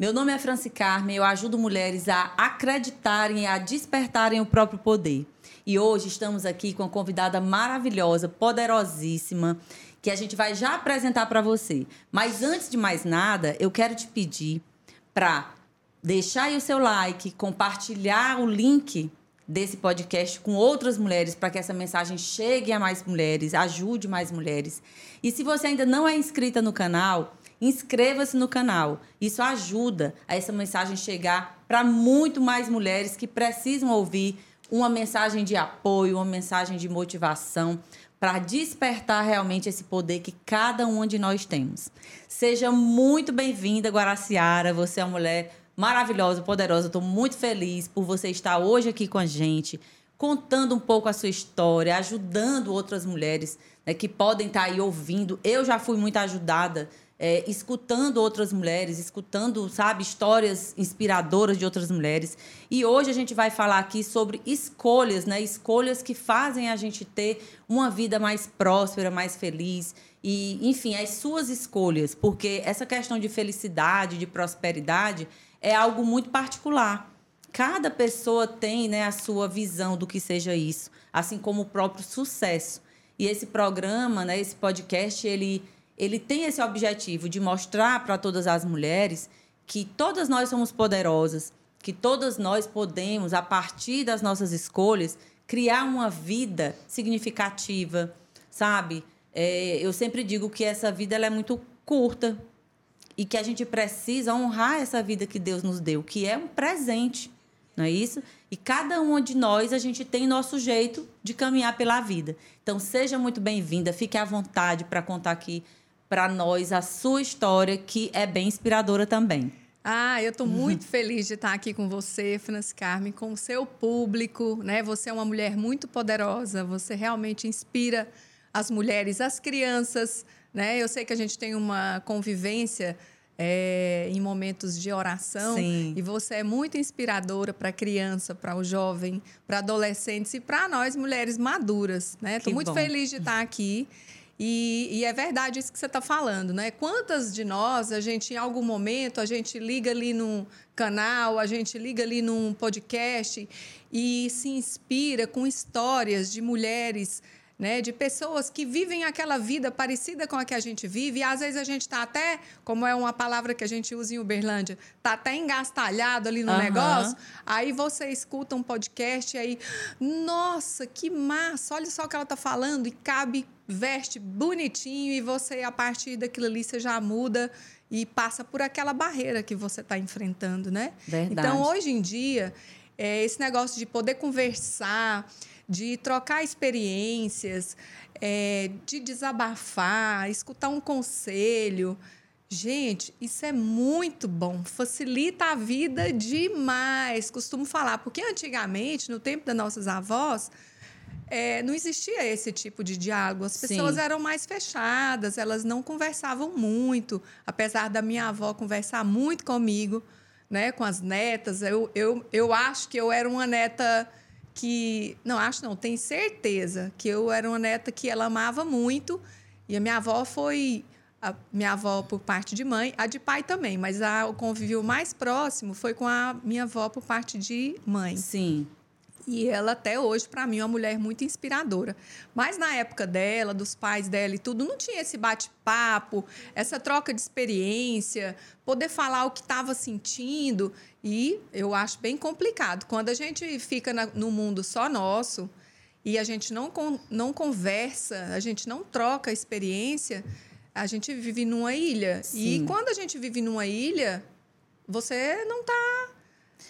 Meu nome é Franci Carmen, eu ajudo mulheres a acreditarem e a despertarem o próprio poder. E hoje estamos aqui com uma convidada maravilhosa, poderosíssima, que a gente vai já apresentar para você. Mas antes de mais nada, eu quero te pedir para deixar aí o seu like, compartilhar o link desse podcast com outras mulheres para que essa mensagem chegue a mais mulheres, ajude mais mulheres. E se você ainda não é inscrita no canal, inscreva-se no canal. Isso ajuda a essa mensagem chegar para muito mais mulheres que precisam ouvir uma mensagem de apoio, uma mensagem de motivação para despertar realmente esse poder que cada uma de nós temos. Seja muito bem-vinda, Guaraciara. Você é uma mulher maravilhosa, poderosa. Estou muito feliz por você estar hoje aqui com a gente, contando um pouco a sua história, ajudando outras mulheres né, que podem estar aí ouvindo. Eu já fui muito ajudada é, escutando outras mulheres, escutando, sabe, histórias inspiradoras de outras mulheres. E hoje a gente vai falar aqui sobre escolhas, né? Escolhas que fazem a gente ter uma vida mais próspera, mais feliz. E, enfim, as suas escolhas, porque essa questão de felicidade, de prosperidade, é algo muito particular. Cada pessoa tem né, a sua visão do que seja isso, assim como o próprio sucesso. E esse programa, né, esse podcast, ele ele tem esse objetivo de mostrar para todas as mulheres que todas nós somos poderosas, que todas nós podemos, a partir das nossas escolhas, criar uma vida significativa, sabe? É, eu sempre digo que essa vida ela é muito curta e que a gente precisa honrar essa vida que Deus nos deu, que é um presente, não é isso? E cada uma de nós, a gente tem nosso jeito de caminhar pela vida. Então, seja muito bem-vinda, fique à vontade para contar aqui para nós a sua história, que é bem inspiradora também. Ah, eu estou muito feliz de estar aqui com você, Francis Carmen, com o seu público, né? Você é uma mulher muito poderosa, você realmente inspira as mulheres, as crianças, né? Eu sei que a gente tem uma convivência é, em momentos de oração Sim. e você é muito inspiradora para a criança, para o jovem, para adolescentes e para nós mulheres maduras, né? Estou muito bom. feliz de estar aqui. E, e, é verdade isso que você está falando, né? Quantas de nós, a gente, em algum momento, a gente liga ali num canal, a gente liga ali num podcast e se inspira com histórias de mulheres né, de pessoas que vivem aquela vida parecida com a que a gente vive, e às vezes a gente está até, como é uma palavra que a gente usa em Uberlândia, está até engastalhado ali no Aham. negócio, aí você escuta um podcast e aí, nossa, que massa, olha só o que ela está falando, e cabe, veste bonitinho, e você, a partir daquilo ali, você já muda e passa por aquela barreira que você está enfrentando, né? Verdade. Então, hoje em dia, é, esse negócio de poder conversar, de trocar experiências, é, de desabafar, escutar um conselho. Gente, isso é muito bom, facilita a vida demais. Costumo falar, porque antigamente, no tempo das nossas avós, é, não existia esse tipo de diálogo. As Sim. pessoas eram mais fechadas, elas não conversavam muito. Apesar da minha avó conversar muito comigo, né, com as netas, eu, eu, eu acho que eu era uma neta que. Não, acho não, tenho certeza que eu era uma neta que ela amava muito. E a minha avó foi. A minha avó por parte de mãe, a de pai também, mas a, o convívio mais próximo foi com a minha avó por parte de mãe. Sim. E ela, até hoje, para mim, é uma mulher muito inspiradora. Mas na época dela, dos pais dela e tudo, não tinha esse bate-papo, essa troca de experiência, poder falar o que estava sentindo. E eu acho bem complicado. Quando a gente fica na, no mundo só nosso e a gente não, con, não conversa, a gente não troca experiência, a gente vive numa ilha. Sim. E quando a gente vive numa ilha, você não está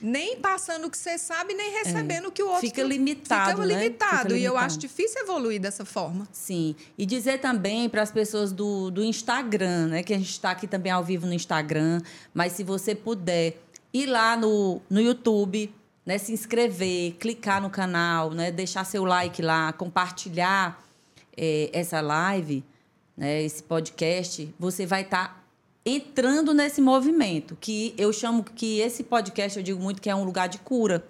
nem passando o que você sabe, nem recebendo o que o outro Fica limitado, Fica né? limitado. Fica E eu acho difícil evoluir dessa forma. Sim. E dizer também para as pessoas do, do Instagram, né? Que a gente está aqui também ao vivo no Instagram. Mas se você puder ir lá no, no YouTube, né? Se inscrever, clicar no canal, né? Deixar seu like lá, compartilhar eh, essa live, né? Esse podcast, você vai estar entrando nesse movimento que eu chamo que esse podcast eu digo muito que é um lugar de cura.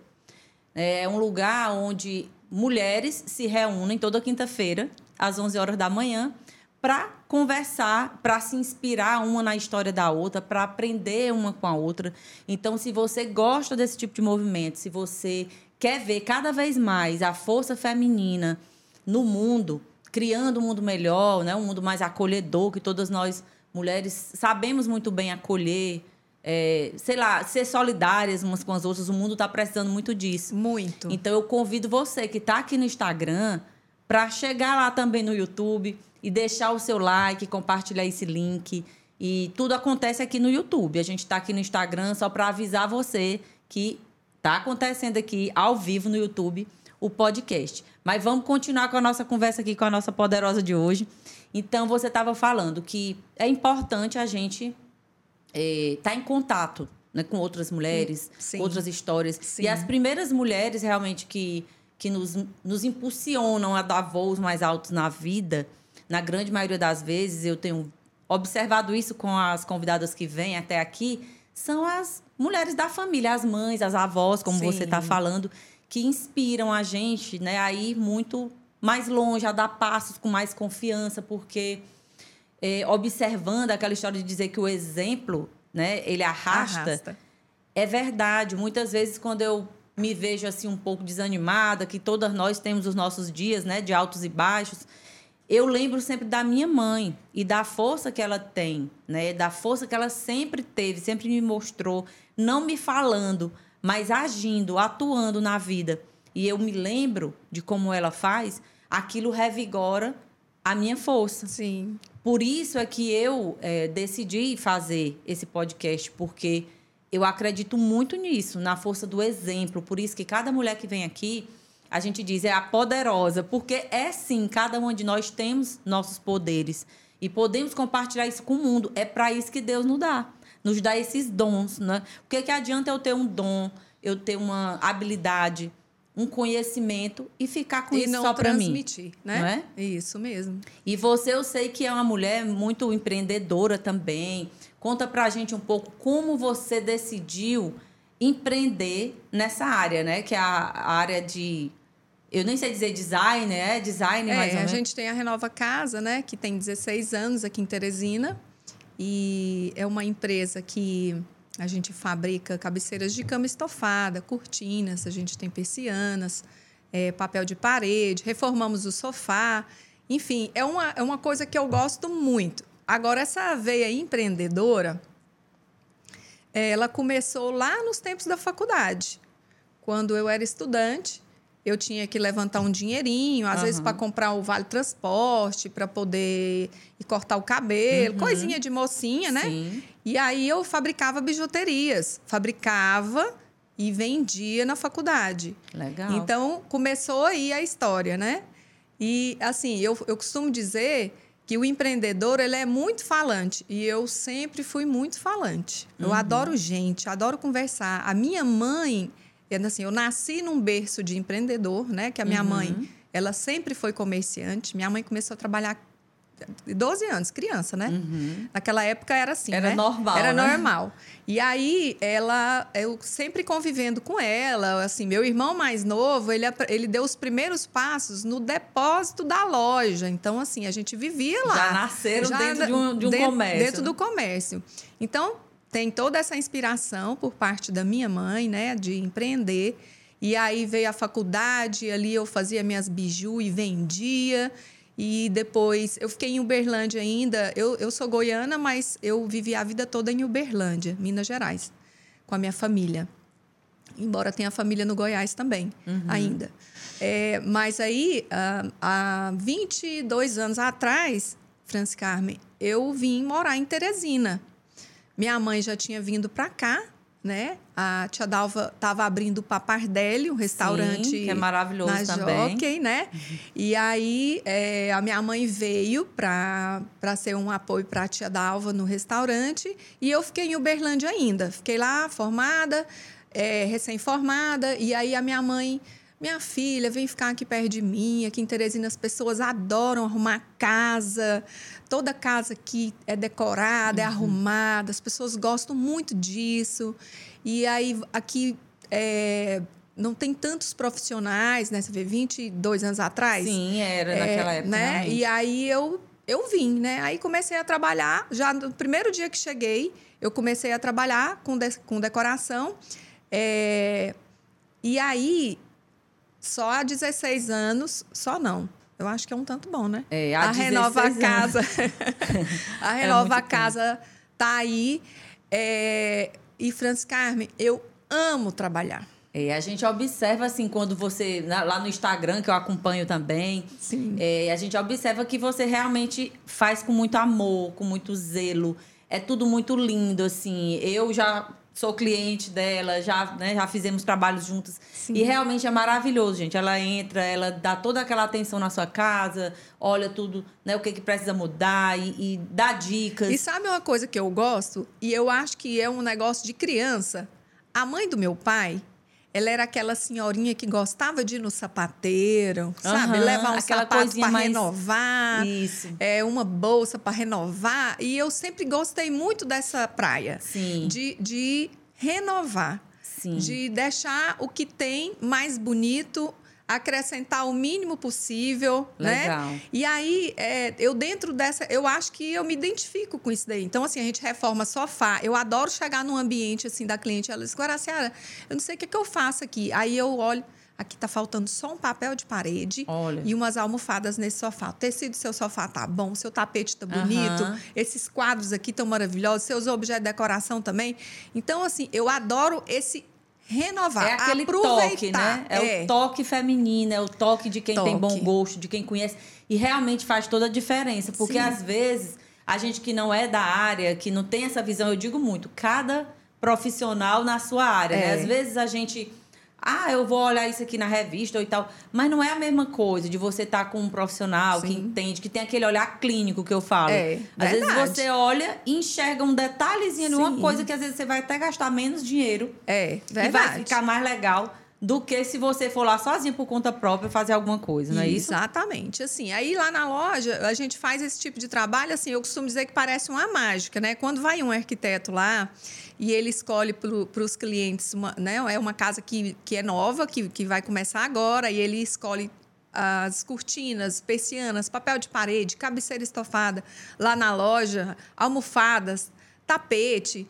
É um lugar onde mulheres se reúnem toda quinta-feira, às 11 horas da manhã, para conversar, para se inspirar uma na história da outra, para aprender uma com a outra. Então, se você gosta desse tipo de movimento, se você quer ver cada vez mais a força feminina no mundo, criando um mundo melhor, né? um mundo mais acolhedor, que todas nós mulheres sabemos muito bem acolher, é, sei lá, ser solidárias umas com as outras. O mundo está precisando muito disso. Muito. Então eu convido você que está aqui no Instagram para chegar lá também no YouTube e deixar o seu like, compartilhar esse link. E tudo acontece aqui no YouTube. A gente está aqui no Instagram só para avisar você que está acontecendo aqui ao vivo no YouTube o podcast. Mas vamos continuar com a nossa conversa aqui com a nossa poderosa de hoje. Então você estava falando que é importante a gente estar é, tá em contato né, com outras mulheres, Sim. outras histórias. Sim. E as primeiras mulheres realmente que, que nos, nos impulsionam a dar voos mais altos na vida, na grande maioria das vezes, eu tenho observado isso com as convidadas que vêm até aqui, são as mulheres da família, as mães, as avós, como Sim. você está falando, que inspiram a gente né, a ir muito mais longe, a dar passos com mais confiança, porque é, observando aquela história de dizer que o exemplo, né, ele arrasta, arrasta, é verdade. Muitas vezes quando eu me vejo assim um pouco desanimada, que todas nós temos os nossos dias, né, de altos e baixos, eu lembro sempre da minha mãe e da força que ela tem, né, da força que ela sempre teve, sempre me mostrou, não me falando, mas agindo, atuando na vida. E eu me lembro de como ela faz, aquilo revigora a minha força. Sim. Por isso é que eu é, decidi fazer esse podcast, porque eu acredito muito nisso, na força do exemplo. Por isso que cada mulher que vem aqui, a gente diz é a poderosa, porque é sim, cada uma de nós temos nossos poderes e podemos compartilhar isso com o mundo. É para isso que Deus nos dá, nos dá esses dons, né? O que, que adianta eu ter um dom, eu ter uma habilidade, um conhecimento e ficar com e isso só para mim. transmitir, né? Não é? Isso mesmo. E você, eu sei que é uma mulher muito empreendedora também. Conta pra gente um pouco como você decidiu empreender nessa área, né? Que é a área de eu nem sei dizer design, é design, é, mais ou menos. a gente tem a Renova Casa, né, que tem 16 anos aqui em Teresina e é uma empresa que a gente fabrica cabeceiras de cama estofada, cortinas, a gente tem persianas, é, papel de parede, reformamos o sofá. Enfim, é uma, é uma coisa que eu gosto muito. Agora, essa veia empreendedora, ela começou lá nos tempos da faculdade. Quando eu era estudante, eu tinha que levantar um dinheirinho, às uhum. vezes para comprar o vale transporte, para poder ir cortar o cabelo, uhum. coisinha de mocinha, né? Sim. E aí eu fabricava bijuterias, fabricava e vendia na faculdade. Legal. Então começou aí a história, né? E assim, eu, eu costumo dizer que o empreendedor ele é muito falante e eu sempre fui muito falante. Eu uhum. adoro gente, adoro conversar. A minha mãe assim, eu nasci num berço de empreendedor, né? Que a minha uhum. mãe, ela sempre foi comerciante. Minha mãe começou a trabalhar 12 anos, criança, né? Uhum. Naquela época era assim, Era né? normal, Era né? normal. E aí, ela... Eu sempre convivendo com ela, assim, meu irmão mais novo, ele, ele deu os primeiros passos no depósito da loja. Então, assim, a gente vivia lá. Já nasceram já dentro de um, de um dentro, comércio. Dentro do comércio. Então, tem toda essa inspiração por parte da minha mãe, né, de empreender. E aí veio a faculdade, ali eu fazia minhas biju e vendia. E depois eu fiquei em Uberlândia ainda. Eu, eu sou goiana, mas eu vivi a vida toda em Uberlândia, Minas Gerais, com a minha família. Embora tenha família no Goiás também, uhum. ainda. É, mas aí, há 22 anos atrás, Francis Carmen, eu vim morar em Teresina. Minha mãe já tinha vindo para cá, né? A tia Dalva estava abrindo o Papardelli, um restaurante. Sim, que é maravilhoso na também. Jockey, né? Uhum. E aí é, a minha mãe veio para ser um apoio para a tia Dalva no restaurante. E eu fiquei em Uberlândia ainda. Fiquei lá formada, é, recém-formada. E aí a minha mãe minha filha, vem ficar aqui perto de mim. Aqui em Teresina as pessoas adoram arrumar casa. Toda casa aqui é decorada, é uhum. é arrumada. As pessoas gostam muito disso. E aí aqui é, não tem tantos profissionais, né? Você vê 22 anos atrás. Sim, era é, naquela época. Né? E aí eu eu vim, né? Aí comecei a trabalhar, já no primeiro dia que cheguei, eu comecei a trabalhar com, de, com decoração. É, e aí, só há 16 anos, só não. Eu acho que é um tanto bom, né? É, a Renova a Casa. a É Renova a muito Casa tá aí. É, e, Francis Carmen, eu amo trabalhar. É, a gente observa, assim, quando você. Lá no Instagram, que eu acompanho também. Sim. é, a gente observa que você realmente faz com muito amor, com muito zelo. É tudo muito lindo, assim. Eu já sou cliente dela, já, né, já fizemos trabalhos juntos. Sim. E realmente é maravilhoso, gente. Ela entra, ela dá toda aquela atenção na sua casa, olha tudo, né, o que, que precisa mudar e, e dá dicas. E sabe uma coisa que eu gosto? E eu acho que é um negócio de criança. A mãe do meu pai, ela era aquela senhorinha que gostava de ir no sapateiro, sabe? Levar um aquela sapato para mais- renovar. Isso. É, uma bolsa para renovar. E eu sempre gostei muito dessa praia. Sim. De, de renovar. Sim. De deixar o que tem mais bonito, acrescentar o mínimo possível, Legal. né? E aí, é, eu dentro dessa, eu acho que eu me identifico com isso daí. Então, assim, a gente reforma sofá. Eu adoro chegar num ambiente, assim, da cliente. Ela diz, Guaraciara, eu não sei o que, que eu faço aqui. Aí eu olho, aqui tá faltando só um papel de parede Olha. e umas almofadas nesse sofá. O tecido do seu sofá tá bom, seu tapete tá bonito, Aham. esses quadros aqui estão maravilhosos, seus objetos de decoração também. Então, assim, eu adoro esse renovar, É aquele aproveitar. toque, né? É, o toque feminino, é o toque de quem tem bom Toque. gosto, de quem conhece. E realmente faz toda a diferença. Porque Sim. às vezes, a gente que não é da área, que não tem essa visão, eu digo muito, cada profissional na sua área. né? É. Às vezes a gente. Ah, eu vou olhar isso aqui na revista ou e tal. Mas não é a mesma coisa de você estar com um profissional que Sim. entende, que tem aquele olhar clínico que eu falo. É, às vezes verdade. você olha e enxerga um detalhezinho de uma coisa que às vezes você vai até gastar menos dinheiro É, e vai verdade. ficar mais legal do que se você for lá sozinho por conta própria fazer alguma coisa, não é isso? Exatamente. Assim, aí lá na loja, a gente faz esse tipo de trabalho, assim, eu costumo dizer que parece uma mágica, né? Quando vai um arquiteto lá e ele escolhe para os clientes, uma, né? É uma casa que, que é nova, que, que vai começar agora, e ele escolhe as cortinas, persianas, papel de parede, cabeceira estofada lá na loja, almofadas, tapete.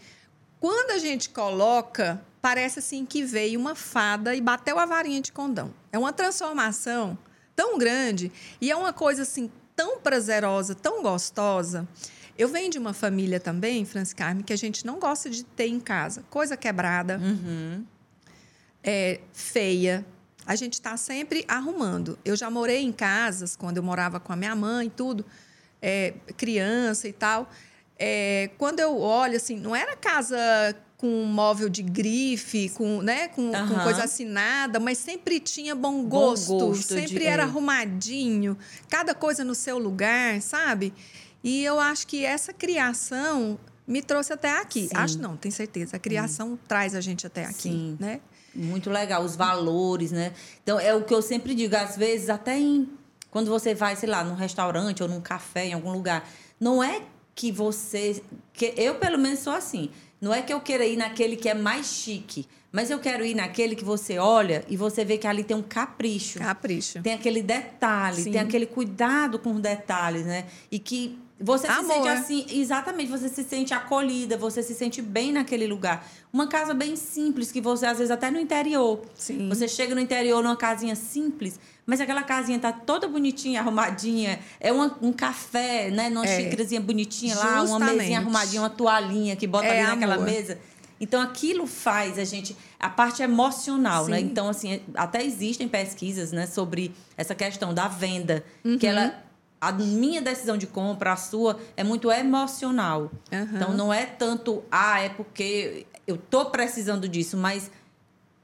Quando a gente coloca, parece assim que veio uma fada e bateu a varinha de condão. É uma transformação tão grande e é uma coisa assim tão prazerosa, tão gostosa. Eu venho de uma família também, Francis Carme, que a gente não gosta de ter em casa. Coisa quebrada, Uhum. é, feia. A gente está sempre arrumando. Eu já morei em casas, quando eu morava com a minha mãe e tudo, é, criança e tal. É, quando eu olho, assim, não era casa com móvel de grife, com, né, com, com Aham. coisa assinada, mas sempre tinha bom Bom gosto, gosto de- sempre era é. arrumadinho, cada coisa no seu lugar, sabe? E eu acho que essa criação me trouxe até aqui. Sim. Acho não, tenho certeza. A criação traz a gente até aqui, Sim. né? Muito legal, os valores, né? Então, é o que eu sempre digo, às vezes, até em. Quando você vai, sei lá, num restaurante ou num café, em algum lugar, não é que você. Que eu, pelo menos, sou assim. Não é que eu queira ir naquele que é mais chique, mas eu quero ir naquele que você olha e você vê que ali tem um capricho. Capricho. Tem aquele detalhe, Sim. tem aquele cuidado com os detalhes, né? E que você se Amor. sente assim, exatamente, você se sente acolhida, você se sente bem naquele lugar. Uma casa bem simples, que você, às vezes, até no interior. Sim. Você chega no interior numa casinha simples, mas aquela casinha tá toda bonitinha, arrumadinha. É uma- um café, né? Numa É. xícarazinha bonitinha lá, uma mesinha arrumadinha, uma toalhinha que bota É, ali naquela amor. mesa. Então, aquilo faz a gente. A parte emocional, né? Sim. Então, assim, até existem pesquisas, né, sobre essa questão da venda. Uhum. Que ela. A minha decisão de compra, a sua, é muito emocional. Aham. Então, não é tanto, ah, é porque eu tô precisando disso, mas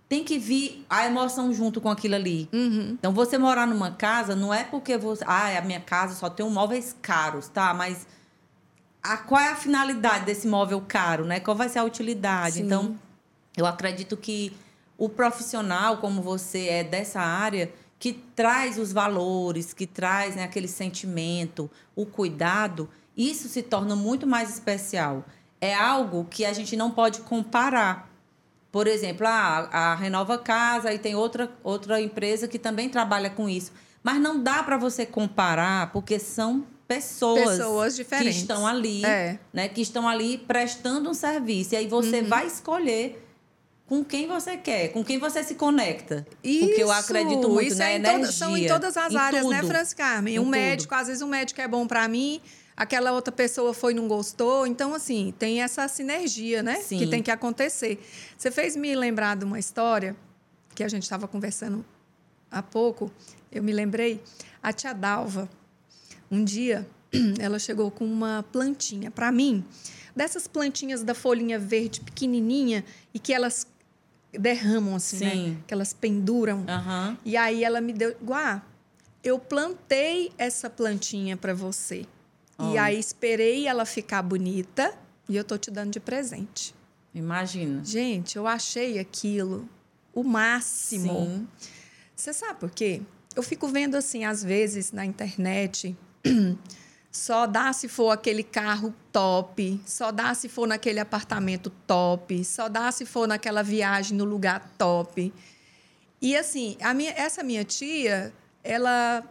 tem que vir a emoção junto com aquilo ali. Uhum. Então, você morar numa casa não é porque você. Ah, a minha casa só tem um móveis caros, tá? Mas a, qual é a finalidade desse móvel caro, né? Qual vai ser a utilidade? Sim. Então, eu acredito que o profissional, como você é dessa área, que traz os valores, que traz né, aquele sentimento, o cuidado, isso se torna muito mais especial. É algo que a gente não pode comparar. Por exemplo, ah, a Renova Casa e tem outra, outra empresa que também trabalha com isso. Mas não dá para você comparar, porque são pessoas, Pessoas diferentes. que estão ali, É. né? Que estão ali prestando um serviço. E aí você Uhum. vai escolher com quem você quer, com quem você se conecta. Porque eu Isso, acredito muito isso na é em energia. toda- são em todas as em áreas, né, tudo. Francis Carmen? Em Um tudo. médico, às vezes um médico é bom para mim, aquela outra pessoa foi e não gostou. Então, assim, tem essa sinergia, né? Sim. Que tem que acontecer. Você fez me lembrar de uma história que a gente estava conversando há pouco. Eu me lembrei. A tia Dalva, um dia, ela chegou com uma plantinha para mim. Dessas plantinhas da folhinha verde pequenininha e que elas derramam assim, Sim. né? Que elas penduram. Aham. E aí ela me deu, Guá, eu plantei essa plantinha para você. E Olha. aí esperei ela ficar bonita e eu tô te dando de presente. Imagina. Gente, eu achei aquilo o máximo. Sim. Você sabe por quê? Eu fico vendo assim, às vezes, na internet, só dá se for aquele carro top, só dá se for naquele apartamento top, só dá se for naquela viagem no lugar top. E assim, a minha, essa minha tia, ela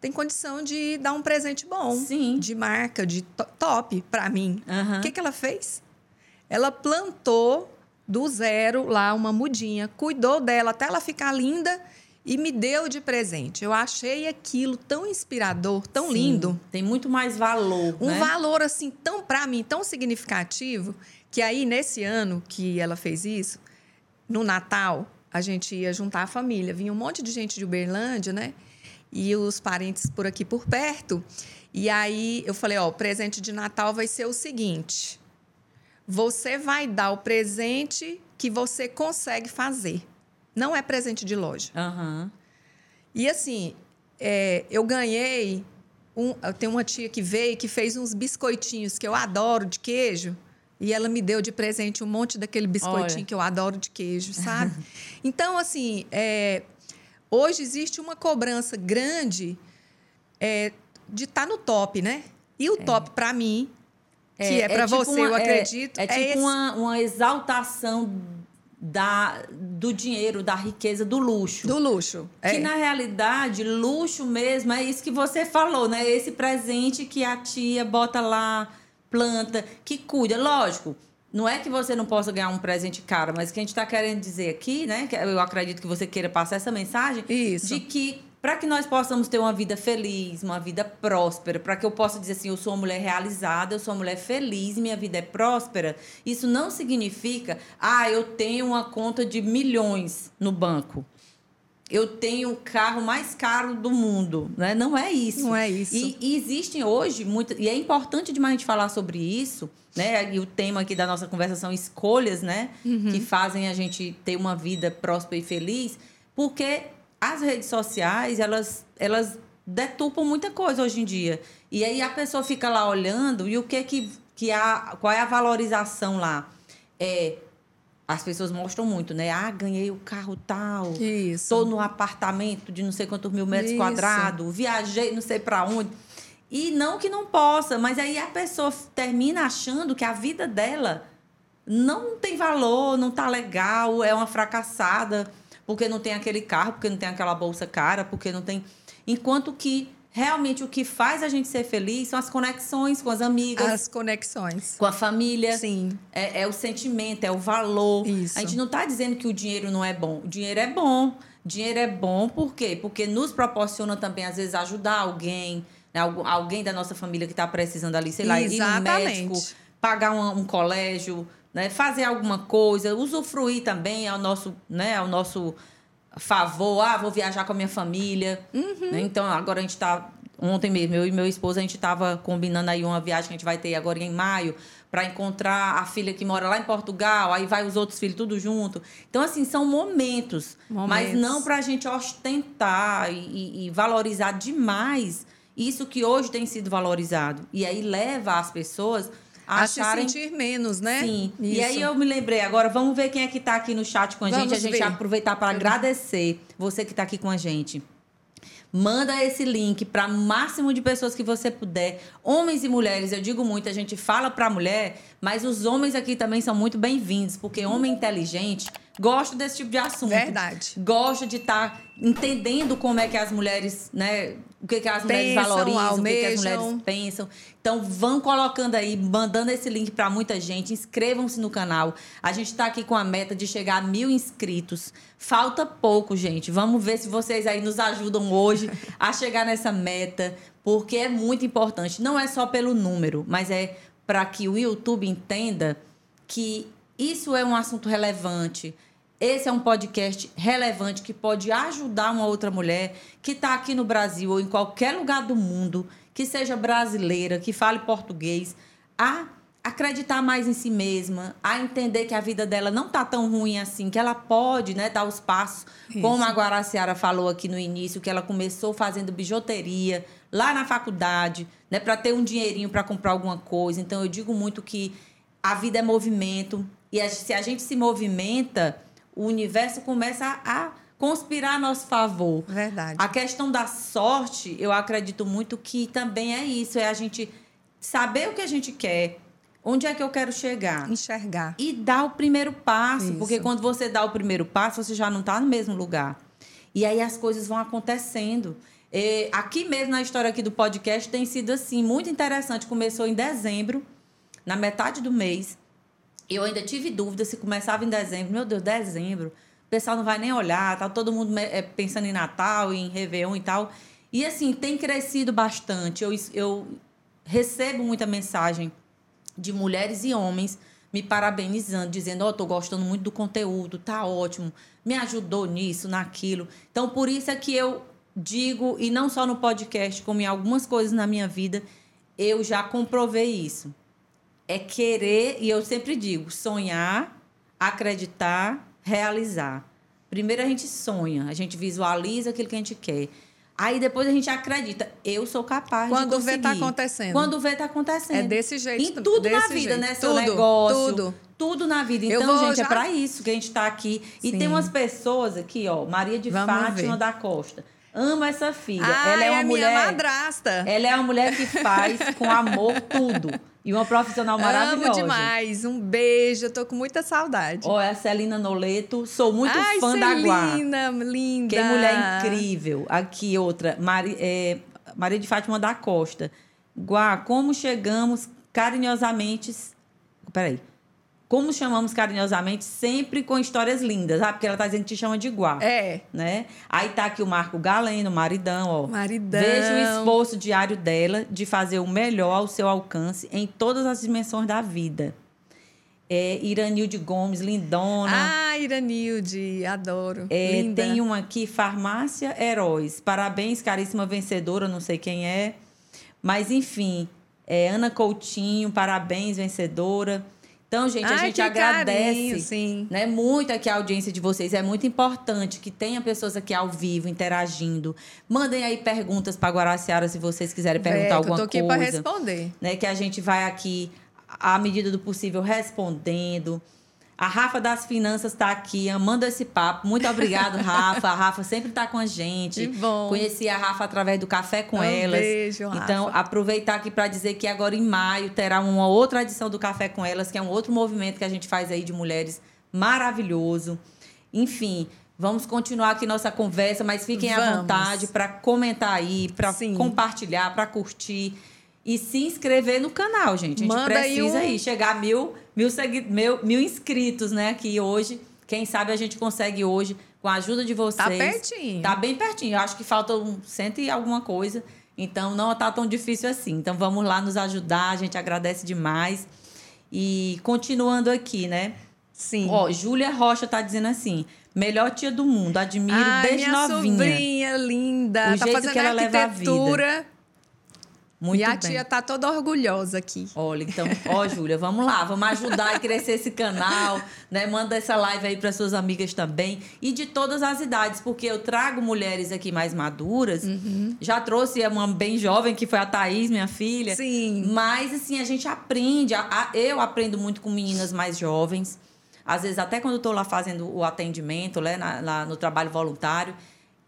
tem condição de dar um presente bom, Sim. de marca, de to- top para mim. O que, que ela fez? Ela plantou do zero lá uma mudinha, cuidou dela até ela ficar linda e me deu de presente. Eu achei aquilo tão inspirador, tão Sim. lindo. Tem muito mais valor, Um né? valor assim tão para mim tão significativo que aí nesse ano que ela fez isso, no Natal, a gente ia juntar a família, vinha um monte de gente de Uberlândia, né? E os parentes por aqui por perto. E aí eu falei, ó, o presente de Natal vai ser o seguinte: você vai dar o presente que você consegue fazer. Não é presente de loja. Aham. E assim, é, eu ganhei. Um, eu tenho uma tia que veio que fez uns biscoitinhos que eu adoro de queijo. E ela me deu de presente um monte daquele biscoitinho Olha. que eu adoro de queijo, sabe? então, assim, é, hoje existe uma cobrança grande é, de estar no top, né? E o top, para mim, que é, para tipo você, uma- eu é- acredito, É, tipo esse- uma, uma exaltação da, do dinheiro, da riqueza, do luxo. do luxo. Que É. na realidade, luxo mesmo é isso que você falou, né? Esse presente que a tia bota lá, planta, que cuida. Lógico, não é que você não possa ganhar um presente caro, mas o que a gente está querendo dizer aqui, né? Que eu acredito que você queira passar essa mensagem Isso. de que para que nós possamos ter uma vida feliz, uma vida próspera, para que eu possa dizer assim, eu sou uma mulher realizada, eu sou uma mulher feliz e minha vida é próspera, isso não significa, ah, eu tenho uma conta de milhões no banco. Eu tenho o carro mais caro do mundo, né? Não é isso. Não é isso. E, e existem hoje muitas e é importante demais a gente falar sobre isso, né? E o tema aqui da nossa conversa são escolhas, né? Uhum. Que fazem a gente ter uma vida próspera e feliz, porque as redes sociais, elas elas detupam muita coisa hoje em dia. E aí a pessoa fica lá olhando e o que que que a qual é a valorização lá? É as pessoas mostram muito, né? Ah, ganhei o carro tal. Isso. Estou no apartamento de não sei quantos mil metros Isso. quadrados, viajei não sei para onde. E não que não possa, mas aí a pessoa termina achando que a vida dela não tem valor, não tá legal, é uma fracassada, porque não tem aquele carro, porque não tem aquela bolsa cara, porque não tem. Enquanto que realmente o que faz a gente ser feliz são as conexões com as amigas, As conexões. com a família. Sim. É, é o sentimento, é o valor. Isso. A gente não está dizendo que o dinheiro não é bom. O dinheiro é bom. Dinheiro é bom por quê? Porque nos proporciona também, às vezes, ajudar alguém, né? Algu- alguém da nossa família que está precisando ali, sei lá, ir no Exatamente. médico, pagar um, um colégio, né? fazer alguma coisa, usufruir também ao nosso, né? ao nosso favor. Ah, vou viajar com a minha família. Uhum. né? Então, agora a gente está. Ontem mesmo, eu e meu esposo, a gente estava combinando aí uma viagem que a gente vai ter agora em maio para encontrar a filha que mora lá em Portugal, aí vai os outros filhos tudo junto. Então, assim, são momentos, mas Momentos. não para a gente ostentar e- e valorizar demais isso que hoje tem sido valorizado. E aí leva as pessoas a, acharem se sentir menos, né? Sim. E aí Isso. eu me lembrei agora, vamos ver quem é que está aqui no chat com a Vamos gente. A gente ver. aproveitar para agradecer você que está aqui com a gente. Manda esse link para o máximo de pessoas que você puder. Homens e mulheres, eu digo muito, a gente fala para mulher, mas os homens aqui também são muito bem-vindos, porque homem inteligente gosta desse tipo de assunto. Verdade. Gosta de estar entendendo como é que as mulheres, né, o que, que as mulheres Pensam, valorizam, o que, que as almejam. mulheres pensam. Então, vão colocando aí, mandando esse link para muita gente. Inscrevam-se no canal. A gente está aqui com a meta de chegar a mil inscritos. Falta pouco, gente. Vamos ver se vocês aí nos ajudam hoje a chegar nessa meta, porque é muito importante. Não é só pelo número, mas é para que o YouTube entenda que isso é um assunto relevante. Esse é um podcast relevante que pode ajudar uma outra mulher que está aqui no Brasil ou em qualquer lugar do mundo, que seja brasileira, que fale português, a acreditar mais em si mesma, a entender que a vida dela não está tão ruim assim, que ela pode né, dar os passos, como a Guaraciara falou aqui no início, que ela começou fazendo bijuteria lá na faculdade, né, para ter um dinheirinho para comprar alguma coisa. Então eu digo muito que a vida é movimento. E se a gente se movimenta, o universo começa a, conspirar a nosso favor. Verdade. A questão da sorte, eu acredito muito que também é isso, é a gente saber o que a gente quer, onde é que eu quero chegar Enxergar. e dar o primeiro passo, Isso. porque quando você dá o primeiro passo, você já não está no mesmo lugar. E aí as coisas vão acontecendo. É, aqui mesmo na história aqui do podcast tem sido assim muito interessante. Começou em dezembro, na metade do mês. Eu ainda tive dúvida se começava em dezembro. Meu Deus, dezembro. O pessoal não vai nem olhar, tá todo mundo eh, pensando em Natal, em Réveillon e tal. E assim, tem crescido bastante. Eu, eu recebo muita mensagem de mulheres e homens me parabenizando, dizendo: Ó, tô gostando muito do conteúdo, tá ótimo, me ajudou nisso, naquilo. Então, por isso é que eu digo, e não só no podcast, como em algumas coisas na minha vida, eu já comprovei isso. É querer, e eu sempre digo, sonhar, acreditar, realizar. Primeiro a gente sonha, a gente visualiza aquilo que a gente quer. Aí depois a gente acredita, eu sou capaz Quando de vê, conseguir. tá acontecendo. Quando vê, tá acontecendo. É desse jeito. Em tudo na vida, jeito. né? Seu Tudo, negócio. Tudo. Tudo na vida. Então, vou gente, já- é pra isso que a gente tá aqui. E Sim. tem umas pessoas aqui, ó. Maria de Vamos Fátima ver. da Costa. Ama essa filha. Ah, ela é uma a mulher. madrasta. Ela é uma mulher que faz com amor tudo. E uma profissional maravilhosa. Amo demais. Um beijo. Eu tô com muita saudade. Ó, é a Celina Noleto. Sou muito Ai, fã da Guá. Celina, linda. Que mulher incrível. Aqui, outra. Mari, é, Maria de Fátima da Costa. Guá, como chegamos carinhosamente. Peraí. Como chamamos carinhosamente, sempre com histórias lindas. Ah, porque ela tá dizendo que te chama de Guá. É. Né? Aí tá aqui o Marco Galeno, maridão, ó. Maridão. Veja o esforço diário dela de fazer o melhor ao seu alcance em todas as dimensões da vida. É, Iranilde Gomes, lindona. Ah, Iranilde, adoro. É, Linda. tem uma aqui, Farmácia Heróis. Parabéns, caríssima vencedora, não sei quem é. Mas, enfim, é, Ana Coutinho, parabéns, vencedora. Então, gente, a Ai, gente que agradece carinho, sim. né, muito aqui a audiência de vocês. É muito importante que tenha pessoas aqui ao vivo, interagindo. Mandem aí perguntas para Guaraciara se vocês quiserem perguntar alguma eu tô aqui coisa pra responder. né, que a gente vai aqui, à medida do possível, respondendo. A Rafa das Finanças está aqui, amando esse papo. Muito obrigado, Rafa. A Rafa sempre está com a gente. Que bom. Conheci a Rafa através do Café com Um Elas. beijo, Rafa. Então, aproveitar aqui para dizer que agora em maio terá uma outra edição do Café com Elas, que é um outro movimento que a gente faz aí de mulheres maravilhoso. Enfim, vamos continuar aqui nossa conversa, mas fiquem à Vamos. vontade para comentar aí, para compartilhar, para curtir. E se inscrever no canal, gente. A gente Manda aí precisa um- aí chegar a mil, mil, segui- mil, mil inscritos, né? Aqui hoje. Quem sabe a gente consegue hoje, com a ajuda de vocês. Tá pertinho. Tá bem pertinho. Eu acho que falta um cento e alguma coisa. Então não tá tão difícil assim. Então vamos lá nos ajudar. A gente agradece demais. E continuando aqui, né? Sim. Ó, Júlia Rocha tá dizendo assim: melhor tia do mundo, admiro Ai, desde minha novinha. sobrinha linda. O tá jeito fazendo que ela leva a vida. Muito e a bem. tia tá toda orgulhosa aqui. Olha, então, ó, Júlia, vamos lá, vamos ajudar a crescer esse canal, né? Manda essa live aí para suas amigas também e de todas as idades, porque eu trago mulheres aqui mais maduras. Uhum. Já trouxe uma bem jovem que foi a Thaís, minha filha. Sim. Mas assim, a gente aprende, a- a- eu aprendo muito com meninas mais jovens. Às vezes até quando eu tô lá fazendo o atendimento, né, na- lá no trabalho voluntário.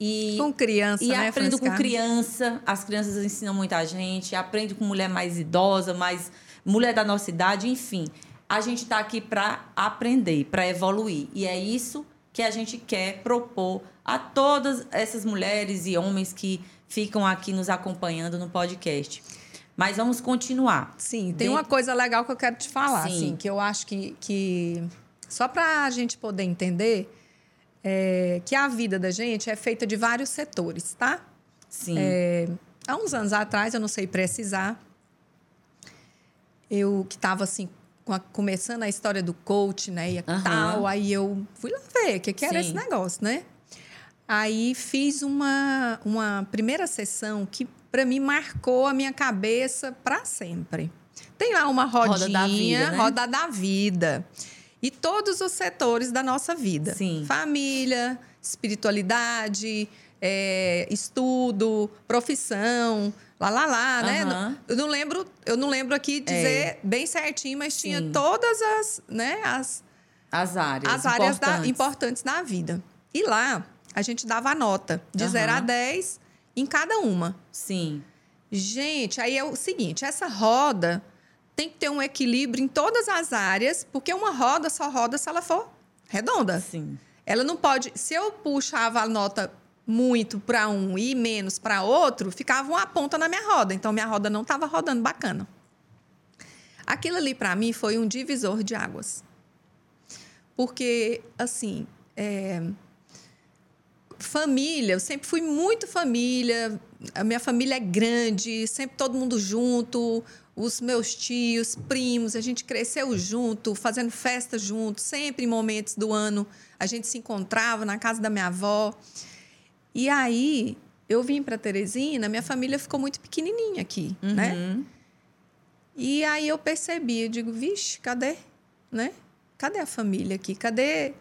E Com criança, e né, aprendo com criança. As crianças ensinam muita gente. Aprendo com mulher mais idosa, mais mulher da nossa idade, enfim. A gente está aqui para aprender, para evoluir. E é isso que a gente quer propor a todas essas mulheres e homens que ficam aqui nos acompanhando no podcast. Mas vamos continuar. Sim, tem uma coisa legal que eu quero te falar, Sim. assim, que eu acho que, que só para a gente poder entender é, que a vida da gente é feita de vários setores, tá? Sim. É, há uns anos atrás, eu não sei precisar, eu que estava assim começando a história do coach, né, e Aham. tal, aí eu fui lá ver o que, que era Sim. esse negócio, né? Aí fiz uma, uma primeira sessão que para mim marcou a minha cabeça para sempre. Tem lá uma Roda rodinha, da vida, né? roda da vida. E todos os setores da nossa vida. Sim. Família, espiritualidade, é, estudo, profissão, lá lá lá, né? Aham. Eu não lembro, eu não lembro aqui dizer bem certinho, mas tinha Sim. todas as, né, as, As áreas. as áreas da- importantes. importantes da vida. E lá a gente dava a nota de Aham. 0 a 10 em cada uma. Sim. Gente, aí é o seguinte, essa roda tem que ter um equilíbrio em todas as áreas, porque uma roda só roda se ela for redonda. Sim. Ela não pode. Se eu puxava a nota muito para um e menos para outro, ficava uma ponta na minha roda. Então minha roda não estava rodando bacana. Aquilo ali para mim foi um divisor de águas. Porque, assim, é, família, eu sempre fui muito família. A minha família é grande, sempre todo mundo junto. Os meus tios, primos, a gente cresceu junto, fazendo festa junto, sempre em momentos do ano a gente se encontrava na casa da minha avó. E aí eu vim para Teresina, minha família ficou muito pequenininha aqui, né? Uhum. E aí eu percebi, eu digo, vixe, cadê, né? Cadê a família aqui? Cadê,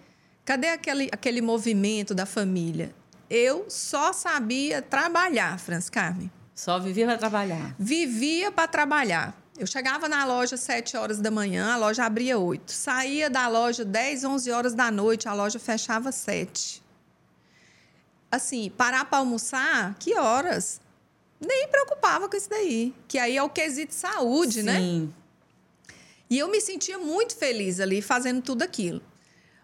cadê aquele, aquele movimento da família? Eu só sabia trabalhar, Franz Carmen. Só vivia para trabalhar. Vivia para trabalhar. Eu chegava na loja às 7 horas da manhã, a loja abria 8. Saía da loja 10, 11 horas da noite, a loja fechava às 7. Assim, parar para almoçar, que horas? Nem preocupava com isso daí. Que aí é o quesito saúde, né? Sim. E eu me sentia muito feliz ali fazendo tudo aquilo.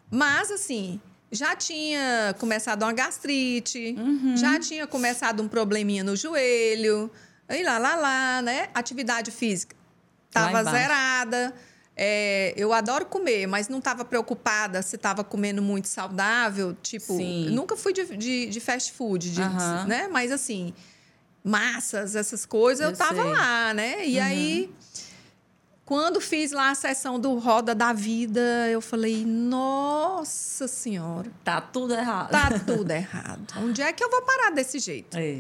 Mas, assim, já tinha começado uma gastrite, Uhum. já tinha começado um probleminha no joelho, e lá, lá, lá, né? Atividade física estava zerada. É, eu adoro comer, mas não estava preocupada se estava comendo muito saudável. Tipo, Sim. nunca fui de, de, de fast food, de- Aham. né? Mas, assim, massas, essas coisas, eu, Eu tava sei. lá, né? E Uhum. aí, quando fiz lá a sessão do Roda da Vida, eu falei, nossa senhora, Tá tudo errado. tá tudo errado. Onde é que eu vou parar desse jeito? É.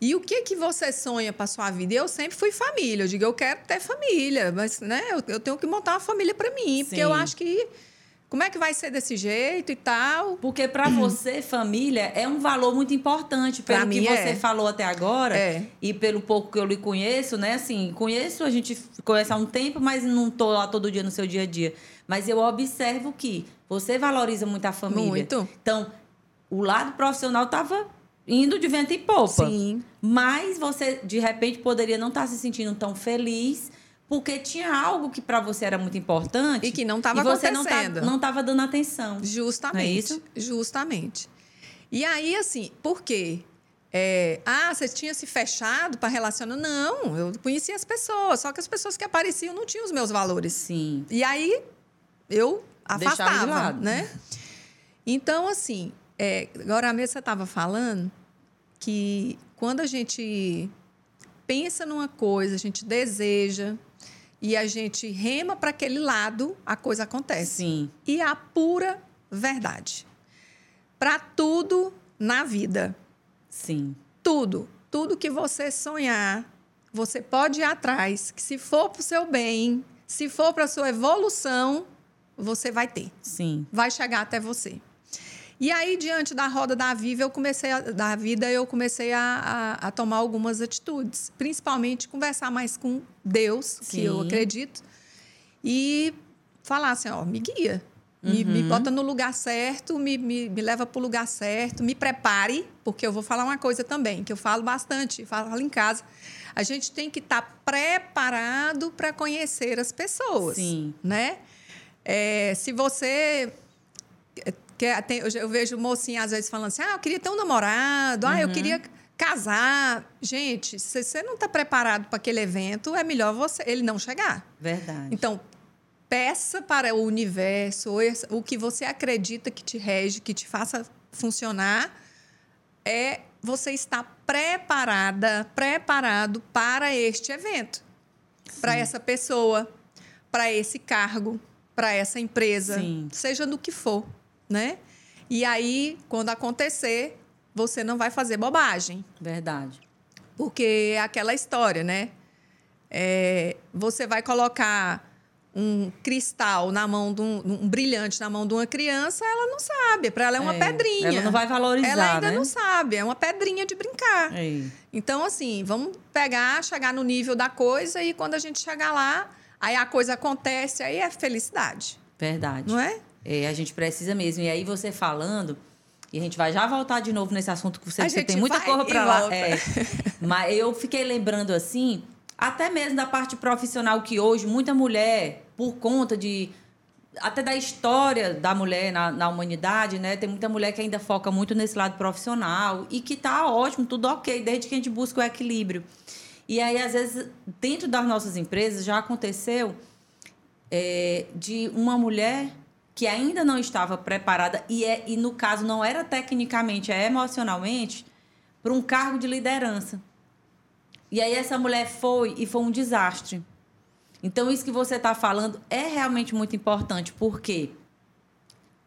E o que que você sonha para sua vida? Eu sempre fui família. Eu digo, eu quero ter família, mas né, eu, eu tenho que montar uma família para mim, porque Sim. eu acho que como é que vai ser desse jeito e tal? Porque para você, família, é um valor muito importante. Pelo Pra que mim, você é. falou até agora, É. e pelo pouco que eu lhe conheço, né? Assim, conheço, a gente conhece há um tempo, mas não tô lá todo dia no seu dia a dia. Mas eu observo que você valoriza muito a família. Muito. Então, o lado profissional tava indo de vento em popa. Sim. Mas você, de repente, poderia não estar se sentindo tão feliz porque tinha algo que para você era muito importante E que não tava e você não tá- acontecendo. não estava dando atenção. Justamente. Não é isso? Justamente. E aí, assim, por quê? É, ah, você tinha se fechado para relacionar? Não, eu conhecia as pessoas, só que as pessoas que apareciam não tinham os meus valores. Sim. E aí eu Deixava de afastava, lado. né? Então, assim, é, agora mesmo você estava falando que quando a gente pensa numa coisa, a gente deseja e a gente rema para aquele lado, a coisa acontece. Sim. E a pura verdade. Para tudo na vida. Sim. Tudo. Tudo que você sonhar, você pode ir atrás. Que se for para o seu bem, se for para a sua evolução, você vai ter. Sim. Vai chegar até você. E aí, diante da roda da vida, eu comecei a, da vida, eu comecei a, a, a tomar algumas atitudes. Principalmente conversar mais com Deus, que eu Sim. acredito. E falar assim, ó, me guia. Me, me Uhum. bota no lugar certo, me, me, me leva para o lugar certo, me prepare, porque eu vou falar uma coisa também, que eu falo bastante, falo em casa. A gente tem que estar preparado para conhecer as pessoas Sim. né? É, se você quer, tem, eu, vejo mocinha às vezes falando assim, ah, eu queria ter um namorado, ah, eu queria casar, gente, se você não está preparado para aquele evento, é melhor você ele não chegar. Verdade. Então, peça para o universo, o que você acredita que te rege, que te faça funcionar, é você estar preparada, preparado para este evento, para essa pessoa, para esse cargo, para essa empresa, Sim. seja no que for, né? E aí, quando acontecer, você não vai fazer bobagem. Verdade. Porque é aquela história, né? É, você vai colocar um cristal na mão de um, um, brilhante na mão de uma criança, ela não sabe. Para ela é uma é, pedrinha. Ela não vai valorizar. Ela ainda né? não sabe. É uma pedrinha de brincar. É. Então, assim, vamos pegar, chegar no nível da coisa e quando a gente chegar lá, aí a coisa acontece, aí é felicidade. Verdade. Não é? É, a gente precisa mesmo. E aí você falando, e a gente vai já voltar de novo nesse assunto que você, você tem muita coisa para lá. É, mas eu fiquei lembrando assim, até mesmo da parte profissional que hoje muita mulher, por conta de até da história da mulher na, na humanidade, né? Tem muita mulher que ainda foca muito nesse lado profissional e que tá ótimo, tudo ok, desde que a gente busca o equilíbrio. E aí, às vezes, dentro das nossas empresas já aconteceu é, de uma mulher que ainda não estava preparada e, é, e no caso não era tecnicamente, é emocionalmente, para um cargo de liderança. E aí essa mulher foi e foi um desastre. Então isso que você está falando é realmente muito importante, porque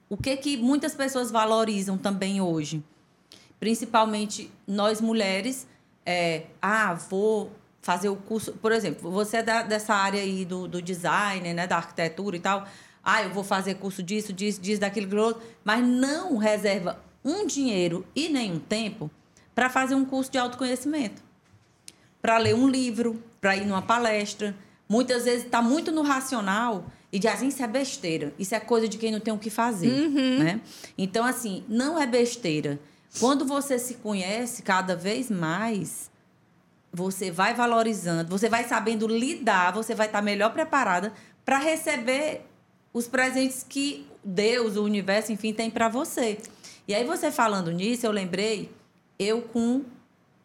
o que que muitas pessoas valorizam também hoje, principalmente nós mulheres, é, ah, vou fazer o curso, por exemplo, você é da, dessa área aí do, do design, né, da arquitetura e tal, ah, eu vou fazer curso disso, disso, disso, daquilo, outro, mas não reserva um dinheiro e nem um tempo para fazer um curso de autoconhecimento, para ler um livro, para ir numa palestra. Muitas vezes está muito no racional e diz assim, isso é besteira, isso é coisa de quem não tem o que fazer, uhum. né? Então, assim, não é besteira. Quando você se conhece cada vez mais, você vai valorizando, você vai sabendo lidar, você vai estar melhor preparada para receber os presentes que Deus, o universo, enfim, tem para você. E aí você falando nisso, eu lembrei, eu com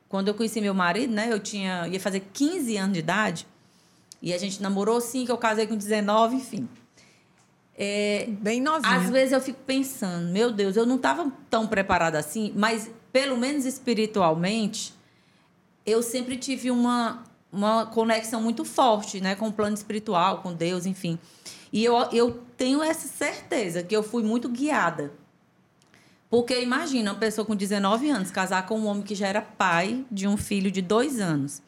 quando eu conheci meu marido, né, eu tinha ia fazer 15 anos de idade, e a gente namorou sim, que eu casei com 19, enfim. É, Bem novinha. Às vezes eu fico pensando, meu Deus, eu não estava tão preparada assim, mas pelo menos espiritualmente, eu sempre tive uma, uma conexão muito forte, né, com o plano espiritual, com Deus, enfim. E eu, eu tenho essa certeza que eu fui muito guiada. Porque imagina uma pessoa com 19 anos casar com um homem que já era pai de um filho de dois anos.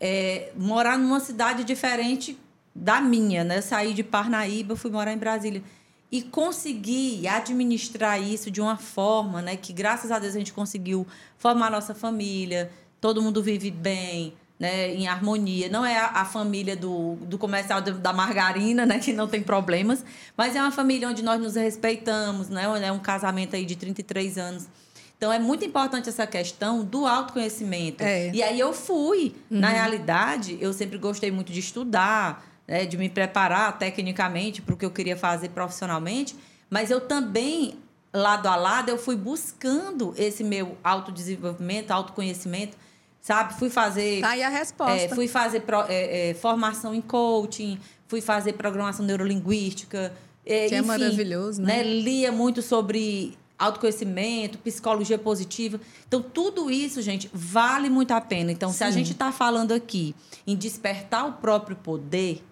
É, morar numa cidade diferente da minha, né? Saí de Parnaíba, fui morar em Brasília. E conseguir administrar isso de uma forma, né? Que graças a Deus a gente conseguiu formar nossa família, todo mundo vive bem, né, em harmonia. Não é a, a família do, do comercial da margarina, né, que não tem problemas, mas é uma família onde nós nos respeitamos, né, é um casamento aí de 33 anos. Então é muito importante essa questão do autoconhecimento. É. E aí eu fui. Uhum. Na realidade, eu sempre gostei muito de estudar, né, de me preparar tecnicamente para o que eu queria fazer profissionalmente, mas eu também lado a lado eu fui buscando esse meu autodesenvolvimento, autoconhecimento sabe? Fui fazer. Tá aí a resposta. É, fui fazer pro, é, é, formação em coaching, fui fazer programação neurolinguística. É, que é enfim, é maravilhoso, né? né? Lia muito sobre autoconhecimento, psicologia positiva. Então, tudo isso, gente, vale muito a pena. Então, Sim. se a gente está falando aqui em despertar o próprio poder,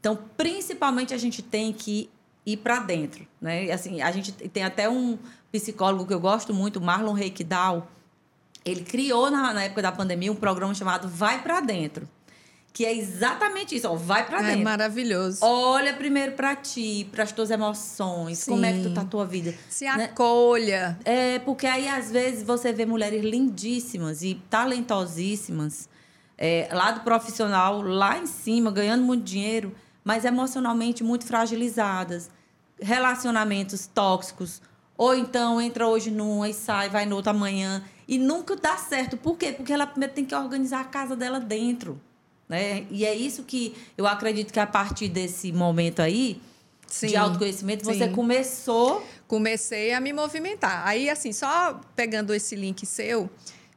então, principalmente, a gente tem que ir para dentro. Né? Assim, a gente tem até um psicólogo que eu gosto muito, Marlon Reikdal, ele criou na, na época da pandemia um programa chamado Vai para Dentro. Que é exatamente isso, ó, vai para é dentro. É maravilhoso. Olha primeiro para ti, para as tuas emoções, Sim. como é que tu tá a tua vida. Se né? acolha. É, porque aí às vezes você vê mulheres lindíssimas e talentosíssimas, é, lado profissional, lá em cima, ganhando muito dinheiro, mas emocionalmente muito fragilizadas. Relacionamentos tóxicos. Ou então entra hoje numa e sai, vai no outro amanhã e nunca dá certo. Por quê? Porque ela primeiro tem que organizar a casa dela dentro. Né? E é isso que eu acredito que a partir desse momento aí, sim, de autoconhecimento, sim. você começou. Comecei a me movimentar. Aí, assim, só pegando esse link seu,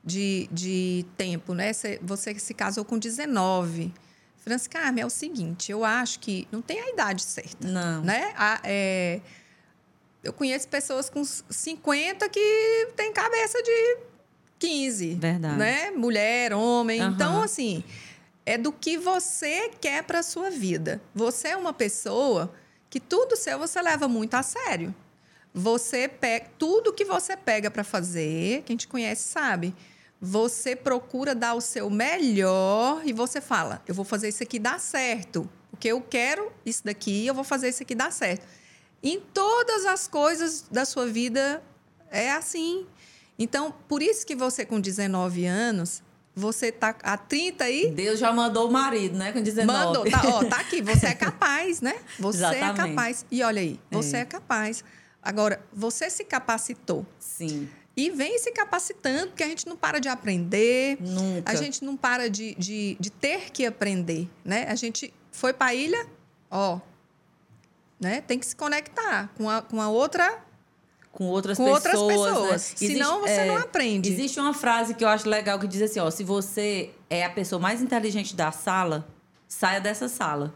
de, de tempo, né? Você se casou com 19. Francis Carmen, é o seguinte, eu acho que não tem a idade certa. Não. Né? A, é, eu conheço pessoas com 50 que têm cabeça de 15. Verdade. Né? Mulher, homem. Uhum. Então, assim, é do que você quer para sua vida. Você é uma pessoa que tudo seu você leva muito a sério. Você pega tudo que você pega para fazer, quem te conhece sabe você procura dar o seu melhor e você fala: eu vou fazer isso aqui dar certo, porque eu quero isso daqui, eu vou fazer isso aqui dar certo. Em todas as coisas da sua vida é assim. Então, por isso que você com 19 anos, você tá há 30 aí. Deus já mandou o marido, né? Com 19. Mandou, tá, ó, tá aqui. Você é capaz, né? Você é Exatamente. é capaz. E olha aí, você é. é capaz. Agora, você se capacitou. Sim. E vem se capacitando, porque a gente não para de aprender. Nunca. A gente não para de, de, de ter que aprender, né? A gente foi para a ilha, ó, né? Tem que se conectar com a, com a outra... Com outras com pessoas. Outras pessoas. Né? Senão você é, não aprende. Existe uma frase que eu acho legal que diz assim, ó, se você é a pessoa mais inteligente da sala, saia dessa sala.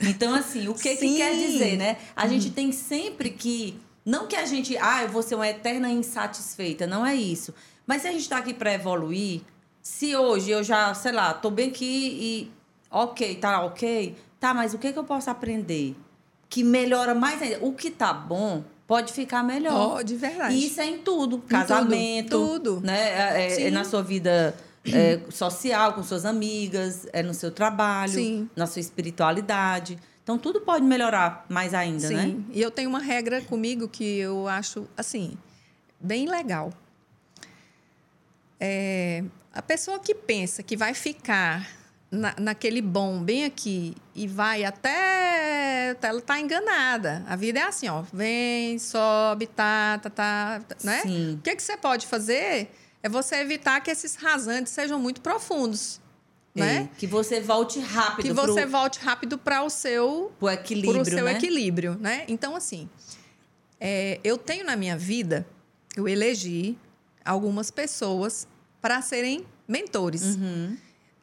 Então, assim, o que, que quer dizer, né? A gente uhum. tem sempre que não que a gente, ah, eu vou ser uma eterna insatisfeita, não é isso. Mas se a gente está aqui para evoluir, se hoje eu já, sei lá, tô bem aqui e ok, tá ok, tá, mas o que, que eu posso aprender? Que melhora mais ainda. O que tá bom pode ficar melhor. Oh, de verdade. E isso é em tudo. Em casamento. Tudo. tudo. Né? É, é, é na sua vida é, social, com suas amigas, é no seu trabalho, Sim. na sua espiritualidade. Então tudo pode melhorar mais ainda, Sim. né? Sim. E eu tenho uma regra comigo que eu acho assim bem legal. É, a pessoa que pensa que vai ficar na, naquele bom bem aqui e vai até ela tá enganada. A vida é assim, ó, vem, sobe, tá, tá, tá, tá né? Sim. O que que você pode fazer é você evitar que esses rasantes sejam muito profundos. Né? É, que você volte rápido. Que você pro... volte rápido para o seu pro equilíbrio, pro seu né? equilíbrio, né? Então assim, é, eu tenho na minha vida, eu elegi algumas pessoas para serem mentores. Uhum.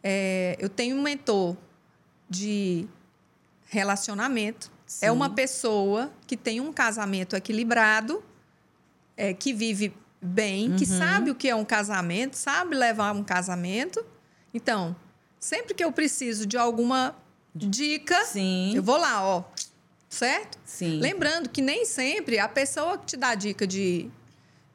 É, eu tenho um mentor de relacionamento. É Sim. É uma pessoa que tem um casamento equilibrado, é, que vive bem, uhum. que sabe o que é um casamento, sabe levar um casamento. Então, Sempre que eu preciso de alguma dica, Sim. eu vou lá, ó. Certo? Sim. Lembrando que nem sempre a pessoa que te dá dica de,